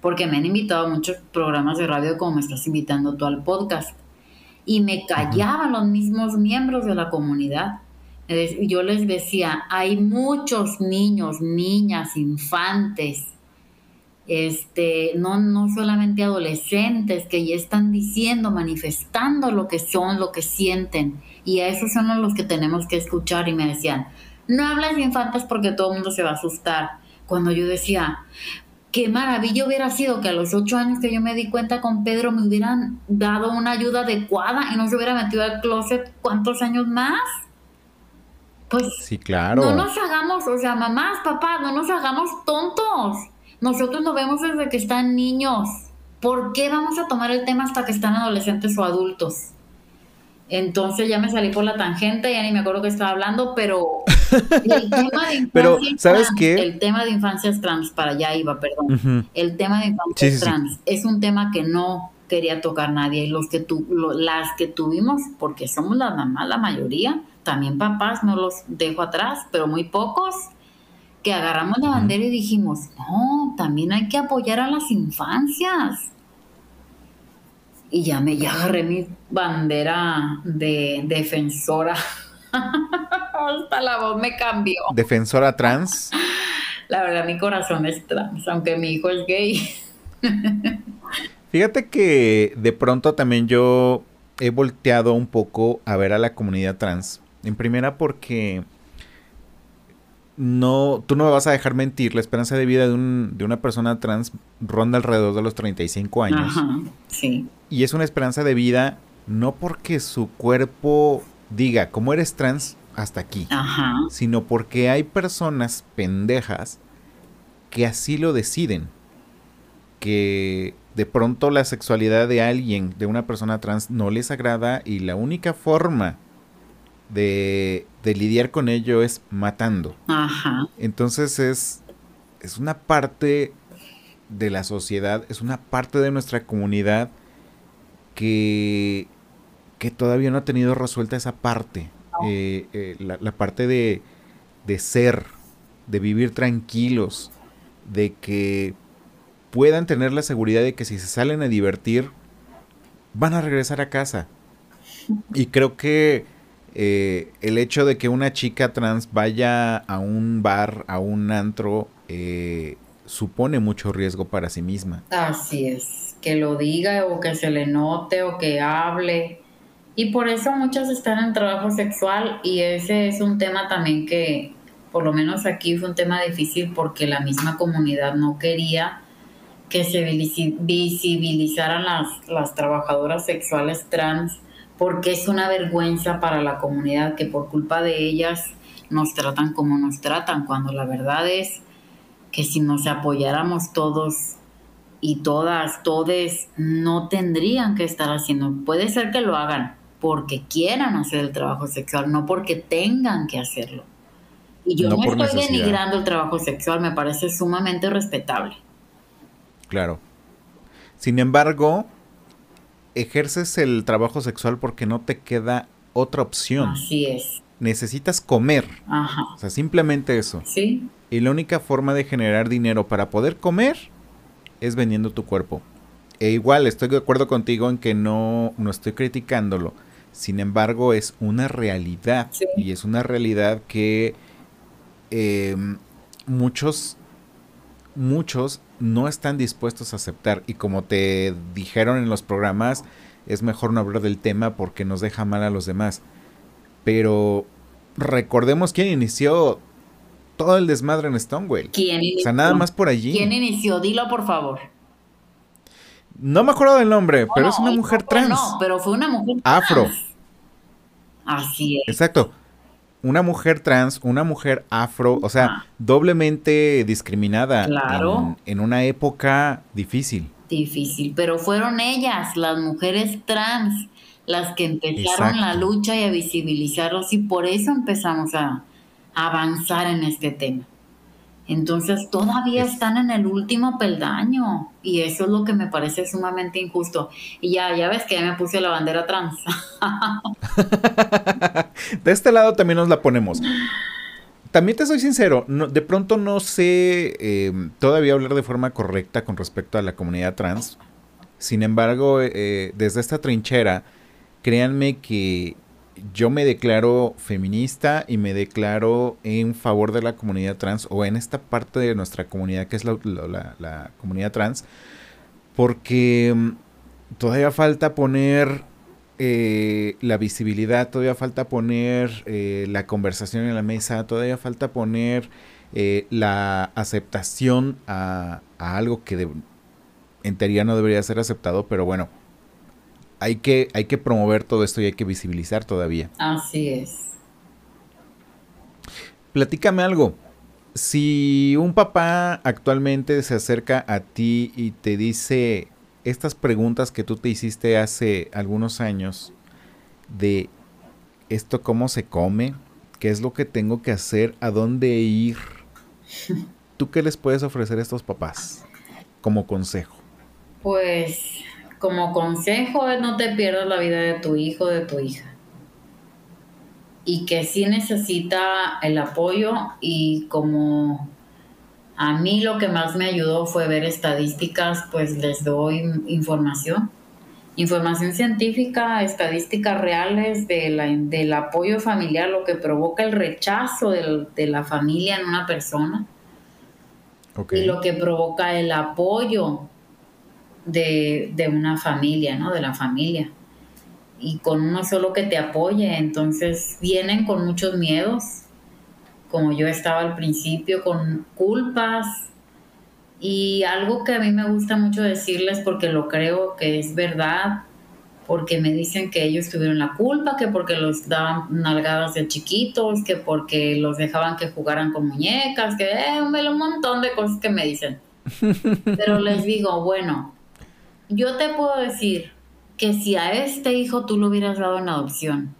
[SPEAKER 2] porque me han invitado a muchos programas de radio como me estás invitando tú al podcast, y me callaban los mismos miembros de la comunidad. Yo les decía, hay muchos niños, niñas, infantes, este, no, no solamente adolescentes que ya están diciendo, manifestando lo que son, lo que sienten. Y a esos son los que tenemos que escuchar. Y me decían, no hablas de infantes porque todo el mundo se va a asustar. Cuando yo decía, qué maravilla hubiera sido que a los ocho años que yo me di cuenta con Pedro me hubieran dado una ayuda adecuada y no se hubiera metido al closet cuántos años más. Pues
[SPEAKER 1] sí, claro.
[SPEAKER 2] No nos hagamos, o sea, mamás, papás, no nos hagamos tontos. Nosotros lo vemos desde que están niños. ¿Por qué vamos a tomar el tema hasta que están adolescentes o adultos? Entonces ya me salí por la tangente, ya ni me acuerdo que estaba hablando, pero el *laughs* tema de
[SPEAKER 1] pero, ¿sabes qué?
[SPEAKER 2] El tema de infancias trans, para allá iba, perdón. El tema de infancias trans es un tema que no quería tocar nadie. Y los que tu, las que tuvimos, porque somos las mamás, la mayoría, también papás, no los dejo atrás, pero muy pocos, que agarramos la bandera y dijimos, no, también hay que apoyar a las infancias. Y ya me ya agarré mi bandera de defensora. *laughs* Hasta la voz me cambió.
[SPEAKER 1] ¿Defensora trans? *laughs*
[SPEAKER 2] La verdad, mi corazón es trans, aunque mi hijo es gay.
[SPEAKER 1] Fíjate que de pronto también yo he volteado un poco a ver a la comunidad trans. En primera porque no, tú no me vas a dejar mentir, la esperanza de vida de, un, de una persona trans ronda alrededor de los 35 años.
[SPEAKER 2] sí.
[SPEAKER 1] Y es una esperanza de vida no porque su cuerpo diga, como eres trans, hasta aquí, sino porque hay personas pendejas que así lo deciden. Que de pronto la sexualidad de alguien, de una persona trans, no les agrada y la única forma de, lidiar con ello es matando.
[SPEAKER 2] Ajá.
[SPEAKER 1] Entonces es, es una parte de la sociedad, es una parte de nuestra comunidad que, que todavía no ha tenido resuelta esa parte. Eh, eh, la, la, parte de, de ser, de vivir tranquilos, de que puedan tener la seguridad de que si se salen a divertir, van a regresar a casa. Y creo que eh, el hecho de que una chica trans vaya a un bar, a un antro, eh, supone mucho riesgo para sí misma.
[SPEAKER 2] Así es, que lo diga o que se le note o que hable. Y por eso muchas están en trabajo sexual y ese es un tema también que, por lo menos aquí fue un tema difícil porque la misma comunidad no quería que se visibilizaran las, las trabajadoras sexuales trans porque es una vergüenza para la comunidad que por culpa de ellas nos tratan como nos tratan, cuando la verdad es que si nos apoyáramos todos y todas, todes, no tendrían que estar haciendo. Puede ser que lo hagan porque quieran hacer el trabajo sexual, no porque tengan que hacerlo. Y yo no, estoy denigrando el trabajo sexual, me parece sumamente respetable.
[SPEAKER 1] Claro. Sin embargo, ejerces el trabajo sexual porque no te queda otra opción.
[SPEAKER 2] Así es.
[SPEAKER 1] Necesitas comer.
[SPEAKER 2] Ajá.
[SPEAKER 1] O sea, simplemente eso.
[SPEAKER 2] Sí.
[SPEAKER 1] Y la única forma de generar dinero para poder comer es vendiendo tu cuerpo. E igual estoy de acuerdo contigo en que no, no estoy criticándolo. Sin embargo, es una realidad. Y es una realidad que em, muchos, muchos no están dispuestos a aceptar. Y como te dijeron en los programas, es mejor no hablar del tema porque nos deja mal a los demás. Pero recordemos quién inició todo el desmadre en Stonewall.
[SPEAKER 2] ¿Quién inició?
[SPEAKER 1] O sea, nada más por allí.
[SPEAKER 2] ¿Quién inició? Dilo, por favor.
[SPEAKER 1] No me acuerdo del nombre, pero es una mujer trans. No,
[SPEAKER 2] pero fue una mujer
[SPEAKER 1] trans. Afro.
[SPEAKER 2] Así es.
[SPEAKER 1] Exacto una mujer trans, una mujer afro, o sea, doblemente discriminada en, una época difícil.
[SPEAKER 2] Difícil, pero fueron ellas, las mujeres trans, las que empezaron la lucha y a visibilizarlos y por eso empezamos a, avanzar en este tema. Entonces todavía están en el último peldaño y eso es lo que me parece sumamente injusto. Y ya, ya ves que ya me puse la bandera trans. *laughs*
[SPEAKER 1] de este lado también nos la ponemos. También te soy sincero, de pronto no sé em, todavía hablar de forma correcta con respecto a la comunidad trans. Sin embargo, eh, desde esta trinchera, créanme que yo me declaro feminista y me declaro en favor de la comunidad trans o en esta parte de nuestra comunidad que es la, comunidad trans, porque mm, todavía falta poner eh, la visibilidad, todavía falta poner eh, la conversación en la mesa, todavía falta poner eh, la aceptación a algo que en teoría no debería ser aceptado, pero bueno, hay que, hay que promover todo esto y hay que visibilizar todavía.
[SPEAKER 2] Así es.
[SPEAKER 1] Platícame algo. Si un papá actualmente se acerca a ti y te dice estas preguntas que tú te hiciste hace algunos años de esto cómo se come, qué es lo que tengo que hacer, a dónde ir, *laughs* ¿tú qué les puedes ofrecer a estos papás como consejo?
[SPEAKER 2] Pues como consejo es no te pierdas la vida de tu hijo o de tu hija. Y que sí necesita el apoyo y como a mí lo que más me ayudó fue ver estadísticas, pues les doy información. Información científica, estadísticas reales de la, del apoyo familiar, lo que provoca el rechazo de la familia en una persona. Y lo que provoca el apoyo de, una familia, ¿no? De la familia. Y con uno solo que te apoye, entonces vienen con muchos miedos, como yo estaba al principio, con culpas. Y algo que a mí me gusta mucho decirles, porque lo creo que es verdad, porque me dicen que ellos tuvieron la culpa, que porque los daban nalgadas de chiquitos, que porque los dejaban que jugaran con muñecas, que eh, un montón de cosas que me dicen. *laughs* Pero les digo, bueno, yo te puedo decir que si a este hijo tú lo hubieras dado en adopción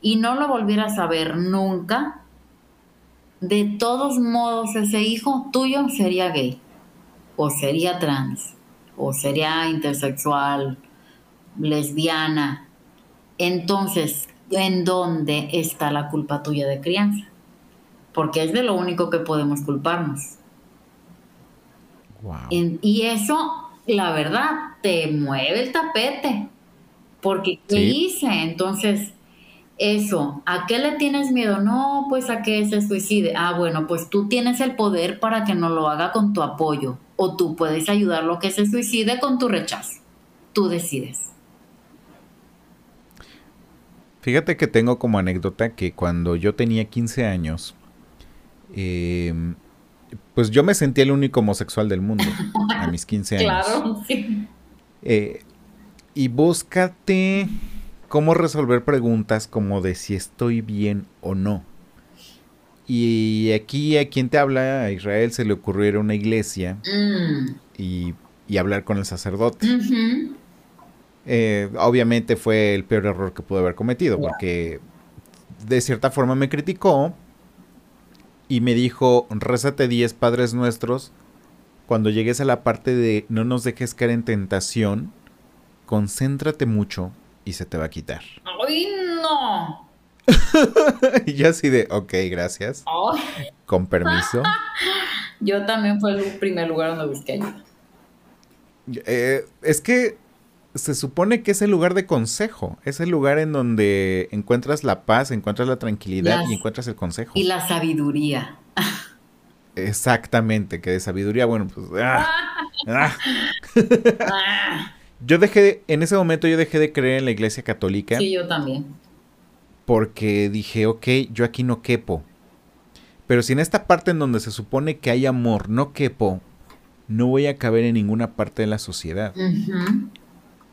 [SPEAKER 2] y no lo volvieras a ver nunca, de todos modos ese hijo tuyo sería gay, o sería trans, o sería intersexual, lesbiana. Entonces, ¿en dónde está la culpa tuya de crianza? Porque es de lo único que podemos culparnos. y eso la verdad, te mueve el tapete. Porque, ¿qué hice? Entonces, eso, ¿a qué le tienes miedo? No, pues a que se suicide. Ah, bueno, pues tú tienes el poder para que no lo haga con tu apoyo. O tú puedes ayudarlo a que se suicide con tu rechazo. Tú decides.
[SPEAKER 1] Fíjate que tengo como anécdota que cuando yo tenía 15 años, eh, pues yo me sentía el único homosexual del mundo a mis 15 *laughs* años. Claro, sí. Eh, y búscate cómo resolver preguntas como de si estoy bien o no. Y aquí a quien te habla, a Israel, se le ocurrió ir a una iglesia mm. y, hablar con el sacerdote. Eh, obviamente fue el peor error que pude haber cometido, porque de cierta forma me criticó, y me dijo, rézate 10 Padres Nuestros. Cuando llegues a la parte de no nos dejes caer en tentación, concéntrate mucho y se te va a quitar.
[SPEAKER 2] ¡Ay, no! *laughs*
[SPEAKER 1] y yo así de, ok, gracias. Con permiso. *laughs*
[SPEAKER 2] yo también fue el primer lugar donde busqué ayuda.
[SPEAKER 1] Eh, es que se supone que es el lugar de consejo, es el lugar en donde encuentras la paz, encuentras la tranquilidad y encuentras el consejo.
[SPEAKER 2] Y la sabiduría.
[SPEAKER 1] Exactamente, que de sabiduría, bueno, pues... Ah, *laughs* ah. yo dejé, en ese momento yo dejé de creer en la iglesia católica.
[SPEAKER 2] Sí, yo también.
[SPEAKER 1] Porque dije, ok, yo aquí no quepo. Pero si en esta parte en donde se supone que hay amor no quepo, no voy a caber en ninguna parte de la sociedad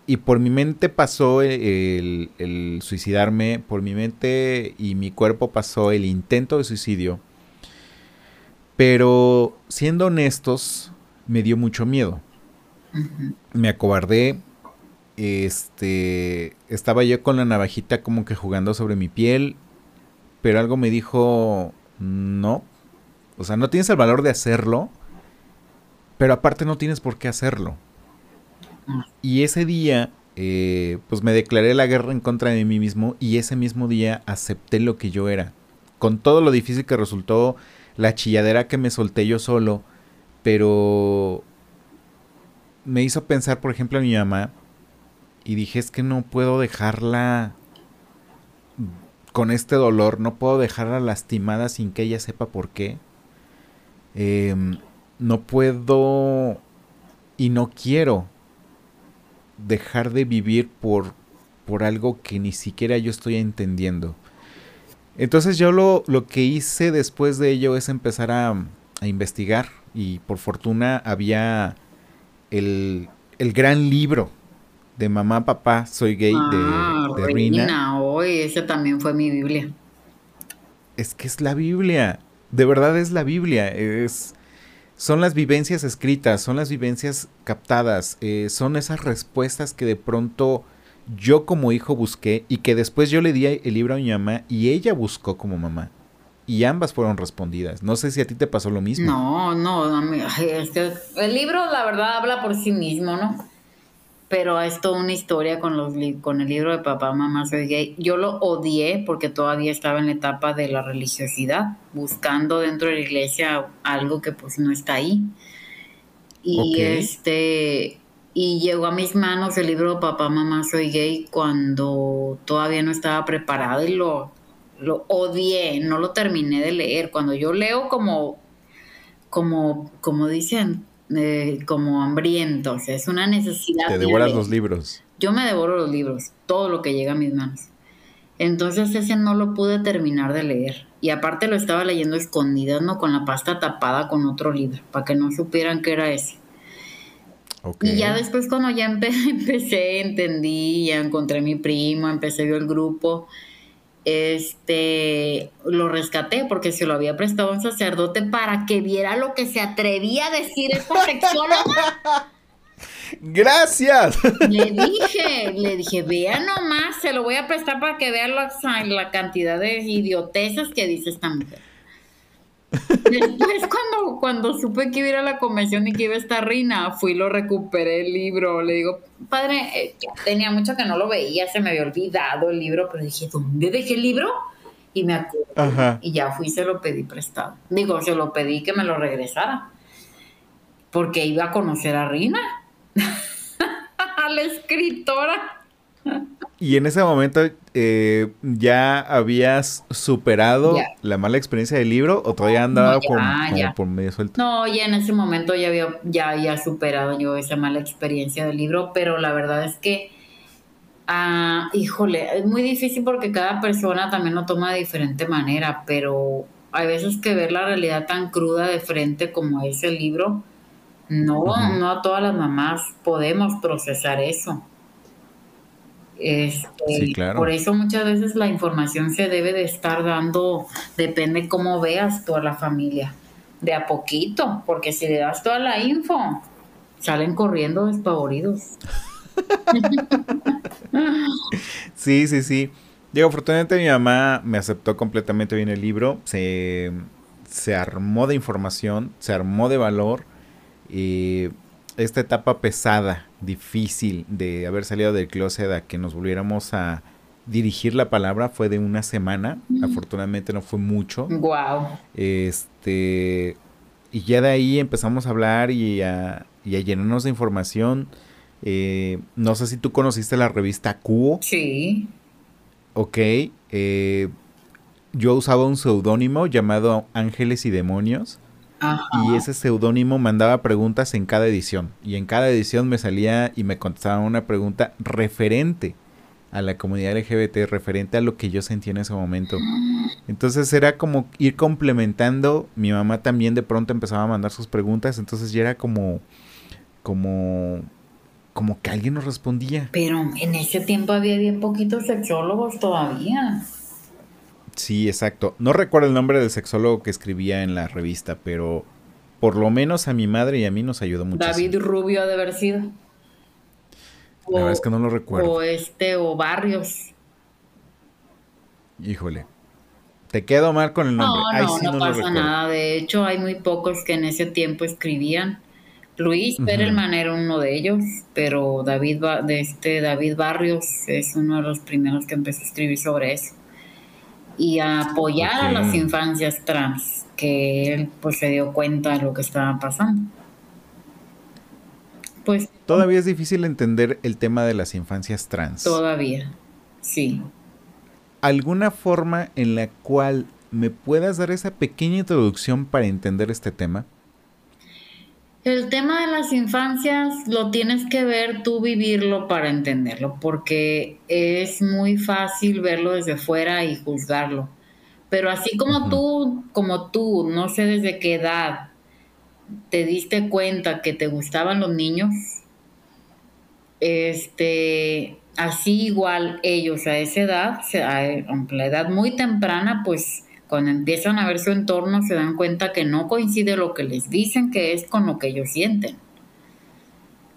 [SPEAKER 1] y por mi mente pasó el, suicidarme, por mi mente y mi cuerpo pasó el intento de suicidio. Pero siendo honestos, me dio mucho miedo. Me acobardé. Este. Estaba yo con la navajita como que jugando sobre mi piel. Pero algo me dijo. No. O sea, no tienes el valor de hacerlo. Pero aparte no tienes por qué hacerlo. Y ese día eh, pues me declaré la guerra en contra de mí mismo y ese mismo día acepté lo que yo era. Con todo lo difícil que resultó la chilladera que me solté yo solo, pero me hizo pensar, por ejemplo, a mi mamá y dije, es que no puedo dejarla con este dolor, no puedo dejarla lastimada sin que ella sepa por qué. Em, no puedo y no quiero dejar de vivir por, por algo que ni siquiera yo estoy entendiendo. Entonces yo lo, lo que hice después de ello es empezar a, a investigar y por fortuna había el, el, gran libro de Mamá, Papá, Soy Gay de, ah, de
[SPEAKER 2] Rina. hoy esa también fue mi Biblia.
[SPEAKER 1] Es que es la Biblia, de verdad es la Biblia, es son las vivencias escritas, son las vivencias captadas, eh, son esas respuestas que de pronto yo como hijo busqué y que después yo le di el libro a mi mamá y ella buscó como mamá. Y ambas fueron respondidas. No sé si a ti te pasó lo mismo.
[SPEAKER 2] No, no, el libro la verdad habla por sí mismo, ¿no? Pero es toda una historia con, los, con el libro de Papá, Mamá, Soy Gay. Yo lo odié porque todavía estaba en la etapa de la religiosidad, buscando dentro de la iglesia algo que pues no está ahí. Y este y llegó a mis manos el libro de Papá, Mamá, Soy Gay cuando todavía no estaba preparado y lo, lo odié, no lo terminé de leer. Cuando yo leo como, como, como dicen, como hambrientos, es una necesidad.
[SPEAKER 1] Te devoras los libros.
[SPEAKER 2] Yo me devoro los libros, todo lo que llega a mis manos. Entonces ese no lo pude terminar de leer. Y aparte lo estaba leyendo escondidas, ¿no? Con la pasta tapada con otro libro, para que no supieran que era ese. Y ya después cuando ya *laughs* empecé, entendí, ya encontré a mi primo, empecé yo el grupo, este, lo rescaté porque se lo había prestado a un sacerdote para que viera lo que se atrevía a decir esta *laughs* sexóloga.
[SPEAKER 1] Gracias.
[SPEAKER 2] Le dije, le dije, vea nomás, se lo voy a prestar para que vea la, la cantidad de idioteces que dice esta mujer. Después cuando, cuando supe que iba a ir a la convención y que iba a estar Rina, fui y lo recuperé el libro. Le digo, padre, eh, tenía mucho que no lo veía, se me había olvidado el libro, pero dije, ¿dónde dejé el libro? Y me acuerdo. Y ya fui y se lo pedí prestado. Digo, se lo pedí que me lo regresara. Porque iba a conocer a Rina, *laughs* a la escritora.
[SPEAKER 1] Y en ese momento eh, ya habías superado la mala experiencia del libro o todavía andaba por, medio suelto.
[SPEAKER 2] No, ya en ese momento ya había ya había superado yo esa mala experiencia del libro, pero la verdad es que ah, híjole, es muy difícil porque cada persona también lo toma de diferente manera, pero hay veces que ver la realidad tan cruda de frente como es el libro, no, no a todas las mamás podemos procesar eso. Este, por eso muchas veces la información se debe de estar dando, depende cómo veas toda la familia, de a poquito, porque si le das toda la info, salen corriendo despavoridos.
[SPEAKER 1] sí, sí, sí. Digo, afortunadamente mi mamá me aceptó completamente bien el libro, se, se armó de información, se armó de valor y esta etapa pesada, difícil de haber salido del closet a que nos volviéramos a dirigir la palabra fue de una semana. Afortunadamente no fue mucho.
[SPEAKER 2] Wow.
[SPEAKER 1] Este y ya de ahí empezamos a hablar y a, y a llenarnos de información. Eh, no sé si tú conociste la revista Cuo.
[SPEAKER 2] Sí.
[SPEAKER 1] Ok. Eh, yo usaba un seudónimo llamado Ángeles y Demonios. Y ese seudónimo mandaba preguntas en cada edición. Y en cada edición me salía y me contestaba una pregunta referente a la comunidad LGBT, referente a lo que yo sentía en ese momento. Entonces era como ir complementando. Mi mamá también de pronto empezaba a mandar sus preguntas. Entonces ya era como. como. como que alguien nos respondía.
[SPEAKER 2] Pero en ese tiempo había bien poquitos sexólogos todavía.
[SPEAKER 1] Sí, exacto. No recuerdo el nombre del sexólogo que escribía en la revista, pero por lo menos a mi madre y a mí nos ayudó mucho.
[SPEAKER 2] David Rubio ha de haber sido.
[SPEAKER 1] la verdad es que no lo recuerdo.
[SPEAKER 2] O este, o Barrios.
[SPEAKER 1] Híjole. Te quedo mal con el nombre.
[SPEAKER 2] No, no, no, pasa nada. De hecho, hay muy pocos que en ese tiempo escribían. Luis Perelman era uno de ellos, pero David, de este David Barrios es uno de los primeros que empezó a escribir sobre eso. Y a apoyar a las infancias trans, que él pues se dio cuenta de lo que estaba pasando.
[SPEAKER 1] Pues todavía es difícil entender el tema de las infancias trans.
[SPEAKER 2] Todavía, sí.
[SPEAKER 1] ¿Alguna forma en la cual me puedas dar esa pequeña introducción para entender este tema?
[SPEAKER 2] El tema de las infancias lo tienes que ver tú vivirlo para entenderlo, porque es muy fácil verlo desde fuera y juzgarlo. Pero así como tú, como tú, no sé desde qué edad te diste cuenta que te gustaban los niños, este, así igual ellos a esa edad, a la edad muy temprana, pues cuando empiezan a ver su entorno se dan cuenta que no coincide lo que les dicen que es con lo que ellos sienten.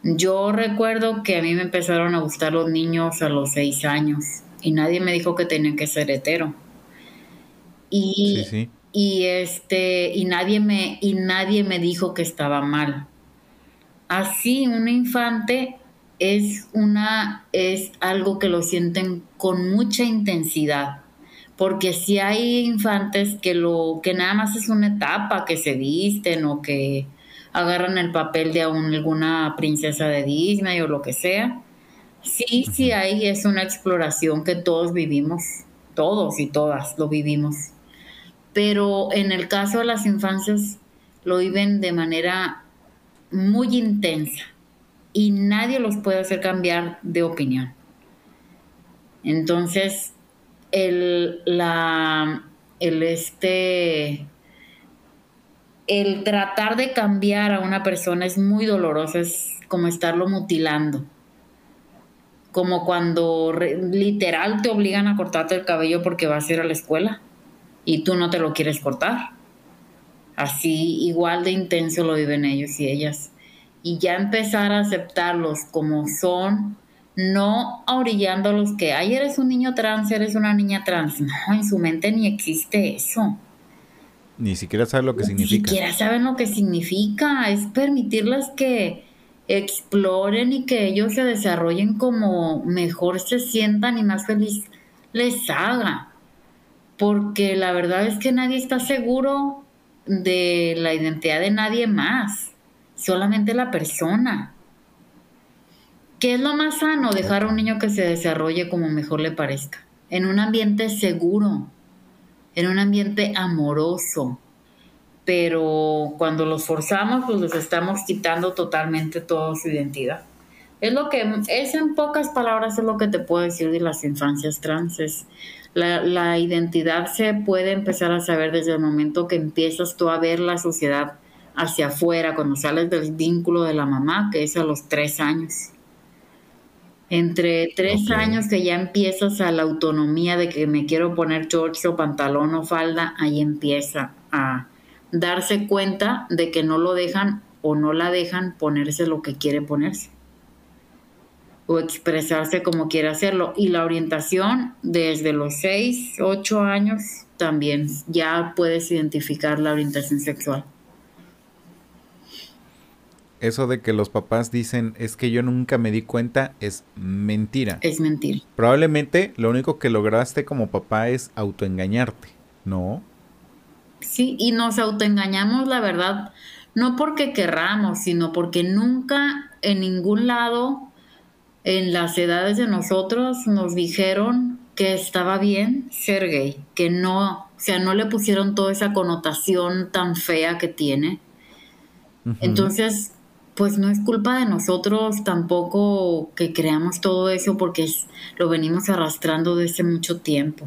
[SPEAKER 2] Yo recuerdo que a mí me empezaron a gustar los niños a los seis años y nadie me dijo que tenían que ser hetero. Y, y este, y nadie me, y nadie me dijo que estaba mal. Así, un infante es una, es algo que lo sienten con mucha intensidad porque si hay infantes que lo que nada más es una etapa que se visten o que agarran el papel de alguna princesa de Disney o lo que sea. Sí, sí hay, es una exploración que todos vivimos, todos y todas lo vivimos. Pero en el caso de las infancias lo viven de manera muy intensa y nadie los puede hacer cambiar de opinión. Entonces, el, la, el, este, el tratar de cambiar a una persona es muy doloroso, es como estarlo mutilando. Como cuando literal te obligan a cortarte el cabello porque vas a ir a la escuela y tú no te lo quieres cortar. Así igual de intenso lo viven ellos y ellas. Y ya empezar a aceptarlos como son, no orillando a los que, ay, eres un niño trans, eres una niña trans. No, en su mente ni existe eso.
[SPEAKER 1] Ni siquiera saben lo que significa.
[SPEAKER 2] Ni siquiera saben lo que significa. Es permitirles que exploren y que ellos se desarrollen como mejor se sientan y más feliz les haga. Porque la verdad es que nadie está seguro de la identidad de nadie más, solamente la persona. ¿Qué es lo más sano? Dejar a un niño que se desarrolle como mejor le parezca, en un ambiente seguro, en un ambiente amoroso. Pero cuando los forzamos, pues les estamos quitando totalmente toda su identidad. Es lo que, es en pocas palabras, es lo que te puedo decir de las infancias trans. la, la identidad se puede empezar a saber desde el momento que empiezas tú a ver la sociedad hacia afuera, cuando sales del vínculo de la mamá, que es a los tres años entre tres años que ya empiezas a la autonomía de que me quiero poner shorts o pantalón o falda, ahí empieza a darse cuenta de que no lo dejan o no la dejan ponerse lo que quiere ponerse. O expresarse como quiere hacerlo. Y la orientación desde los seis, ocho años también ya puedes identificar la orientación sexual
[SPEAKER 1] eso de que los papás dicen es que yo nunca me di cuenta es mentira.
[SPEAKER 2] Es mentira.
[SPEAKER 1] Probablemente lo único que lograste como papá es autoengañarte, ¿no?
[SPEAKER 2] Sí, y nos autoengañamos, la verdad, no porque querramos, sino porque nunca en ningún lado en las edades de nosotros nos dijeron que estaba bien ser gay, que no, o sea, no le pusieron toda esa connotación tan fea que tiene. Entonces, pues no es culpa de nosotros tampoco que creamos todo eso porque lo venimos arrastrando desde mucho tiempo.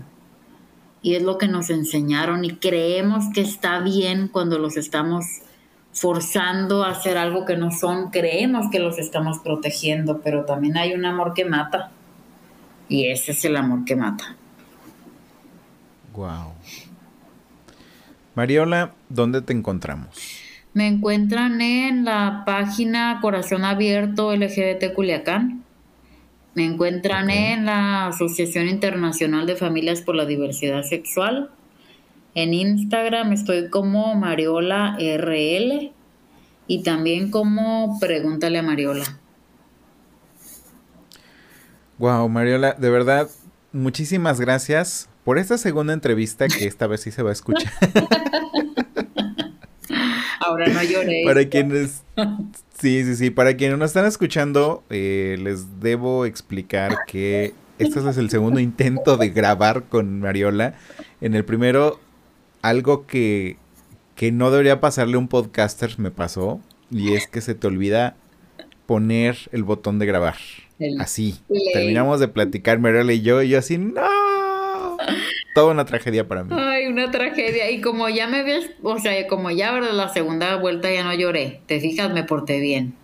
[SPEAKER 2] Y es lo que nos enseñaron y creemos que está bien cuando los estamos forzando a hacer algo que no son, creemos que los estamos protegiendo, pero también hay un amor que mata. Y ese es el amor que mata.
[SPEAKER 1] Wow. Mariola, ¿dónde te encontramos?
[SPEAKER 2] Me encuentran en la página Corazón Abierto LGBT Culiacán. Me encuentran en la Asociación Internacional de Familias por la Diversidad Sexual. En Instagram estoy como Mariola RL. Y también como pregúntale a Mariola.
[SPEAKER 1] Wow, Mariola, de verdad, muchísimas gracias por esta segunda entrevista que esta vez sí se va a escuchar. *laughs*
[SPEAKER 2] Ahora no lloré.
[SPEAKER 1] Para quienes. Sí, sí, sí. Para quienes nos están escuchando, eh, les debo explicar que este es el segundo intento de grabar con Mariola. En el primero, algo que, que no debería pasarle a un podcaster me pasó. Y es que se te olvida poner el botón de grabar. así. Terminamos de platicar Mariola y yo, y yo así, ¡no! Toda una tragedia para mí.
[SPEAKER 2] Ay, una tragedia. Y como ya me ves, o sea, como ya, ¿verdad? La segunda vuelta ya no lloré. Te fijas, me porté bien.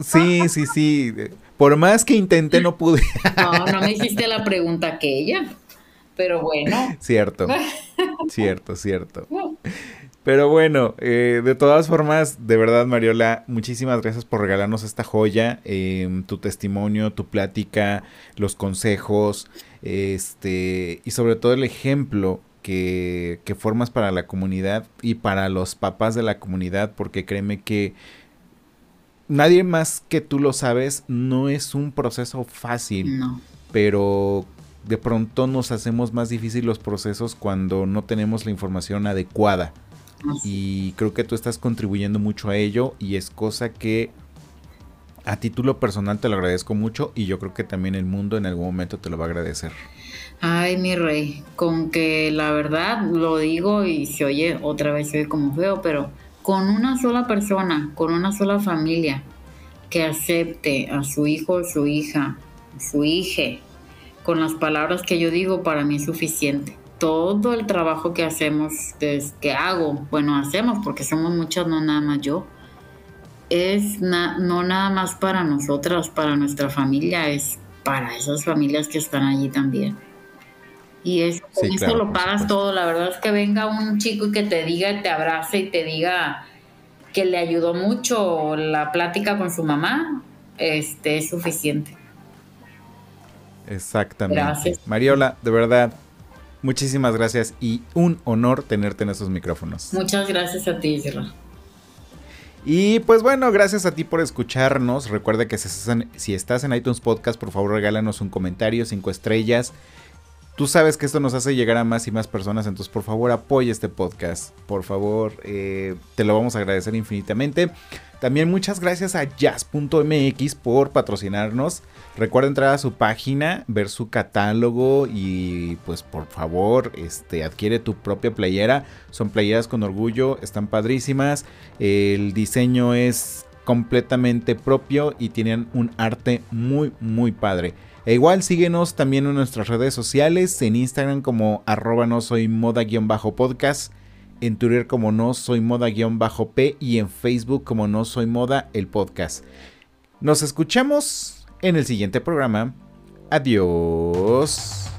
[SPEAKER 1] Sí, sí, sí. Por más que intenté, no pude.
[SPEAKER 2] No, no me hiciste la pregunta que ella. Pero bueno.
[SPEAKER 1] Cierto. *laughs* Cierto, cierto. Pero bueno, eh, de todas formas, de verdad, Mariola, muchísimas gracias por regalarnos esta joya, em, tu testimonio, tu plática, los consejos, este, y sobre todo el ejemplo que, que formas para la comunidad y para los papás de la comunidad, porque créeme que nadie más que tú lo sabes, no es un proceso fácil. No. Pero de pronto nos hacemos más difícil los procesos cuando no tenemos la información adecuada. Y creo que tú estás contribuyendo mucho a ello y es cosa que a título personal te lo agradezco mucho y yo creo que también el mundo en algún momento te lo va a agradecer.
[SPEAKER 2] Ay, mi rey, con que la verdad lo digo y se oye otra vez, se oye como feo, pero con una sola persona, con una sola familia que acepte a su hijo, su hija, su hija, con las palabras que yo digo, para mí es suficiente. Todo el trabajo que hacemos, que hago, bueno, hacemos porque somos muchas, no nada más yo, es no nada más para nosotras, para nuestra familia, es para esas familias que están allí también. Y eso, lo pagas todo. La verdad es que venga un chico y que te diga, te abrace y te diga que le ayudó mucho la plática con su mamá, este es suficiente.
[SPEAKER 1] Exactamente. Gracias. Mariola, de verdad, muchísimas gracias y un honor tenerte en esos micrófonos.
[SPEAKER 2] Muchas gracias a ti, Isra.
[SPEAKER 1] Y pues bueno, gracias a ti por escucharnos. Recuerda que si estás en iTunes Podcast, por favor regálanos un comentario, cinco estrellas. Tú sabes que esto nos hace llegar a más y más personas, entonces por favor apoya este podcast. Por favor, eh, te lo vamos a agradecer infinitamente. También muchas gracias a jazz.mx por patrocinarnos. Recuerda entrar a su página, ver su catálogo y pues por favor, este, adquiere tu propia playera. Son playeras con orgullo, están padrísimas. El diseño es completamente propio y tienen un arte muy muy padre. E igual síguenos también en nuestras redes sociales, en Instagram como arroba no soy moda-podcast, en Twitter como no soy moda-p y en Facebook como no soy moda el podcast. Nos escuchamos en el siguiente programa. Adiós.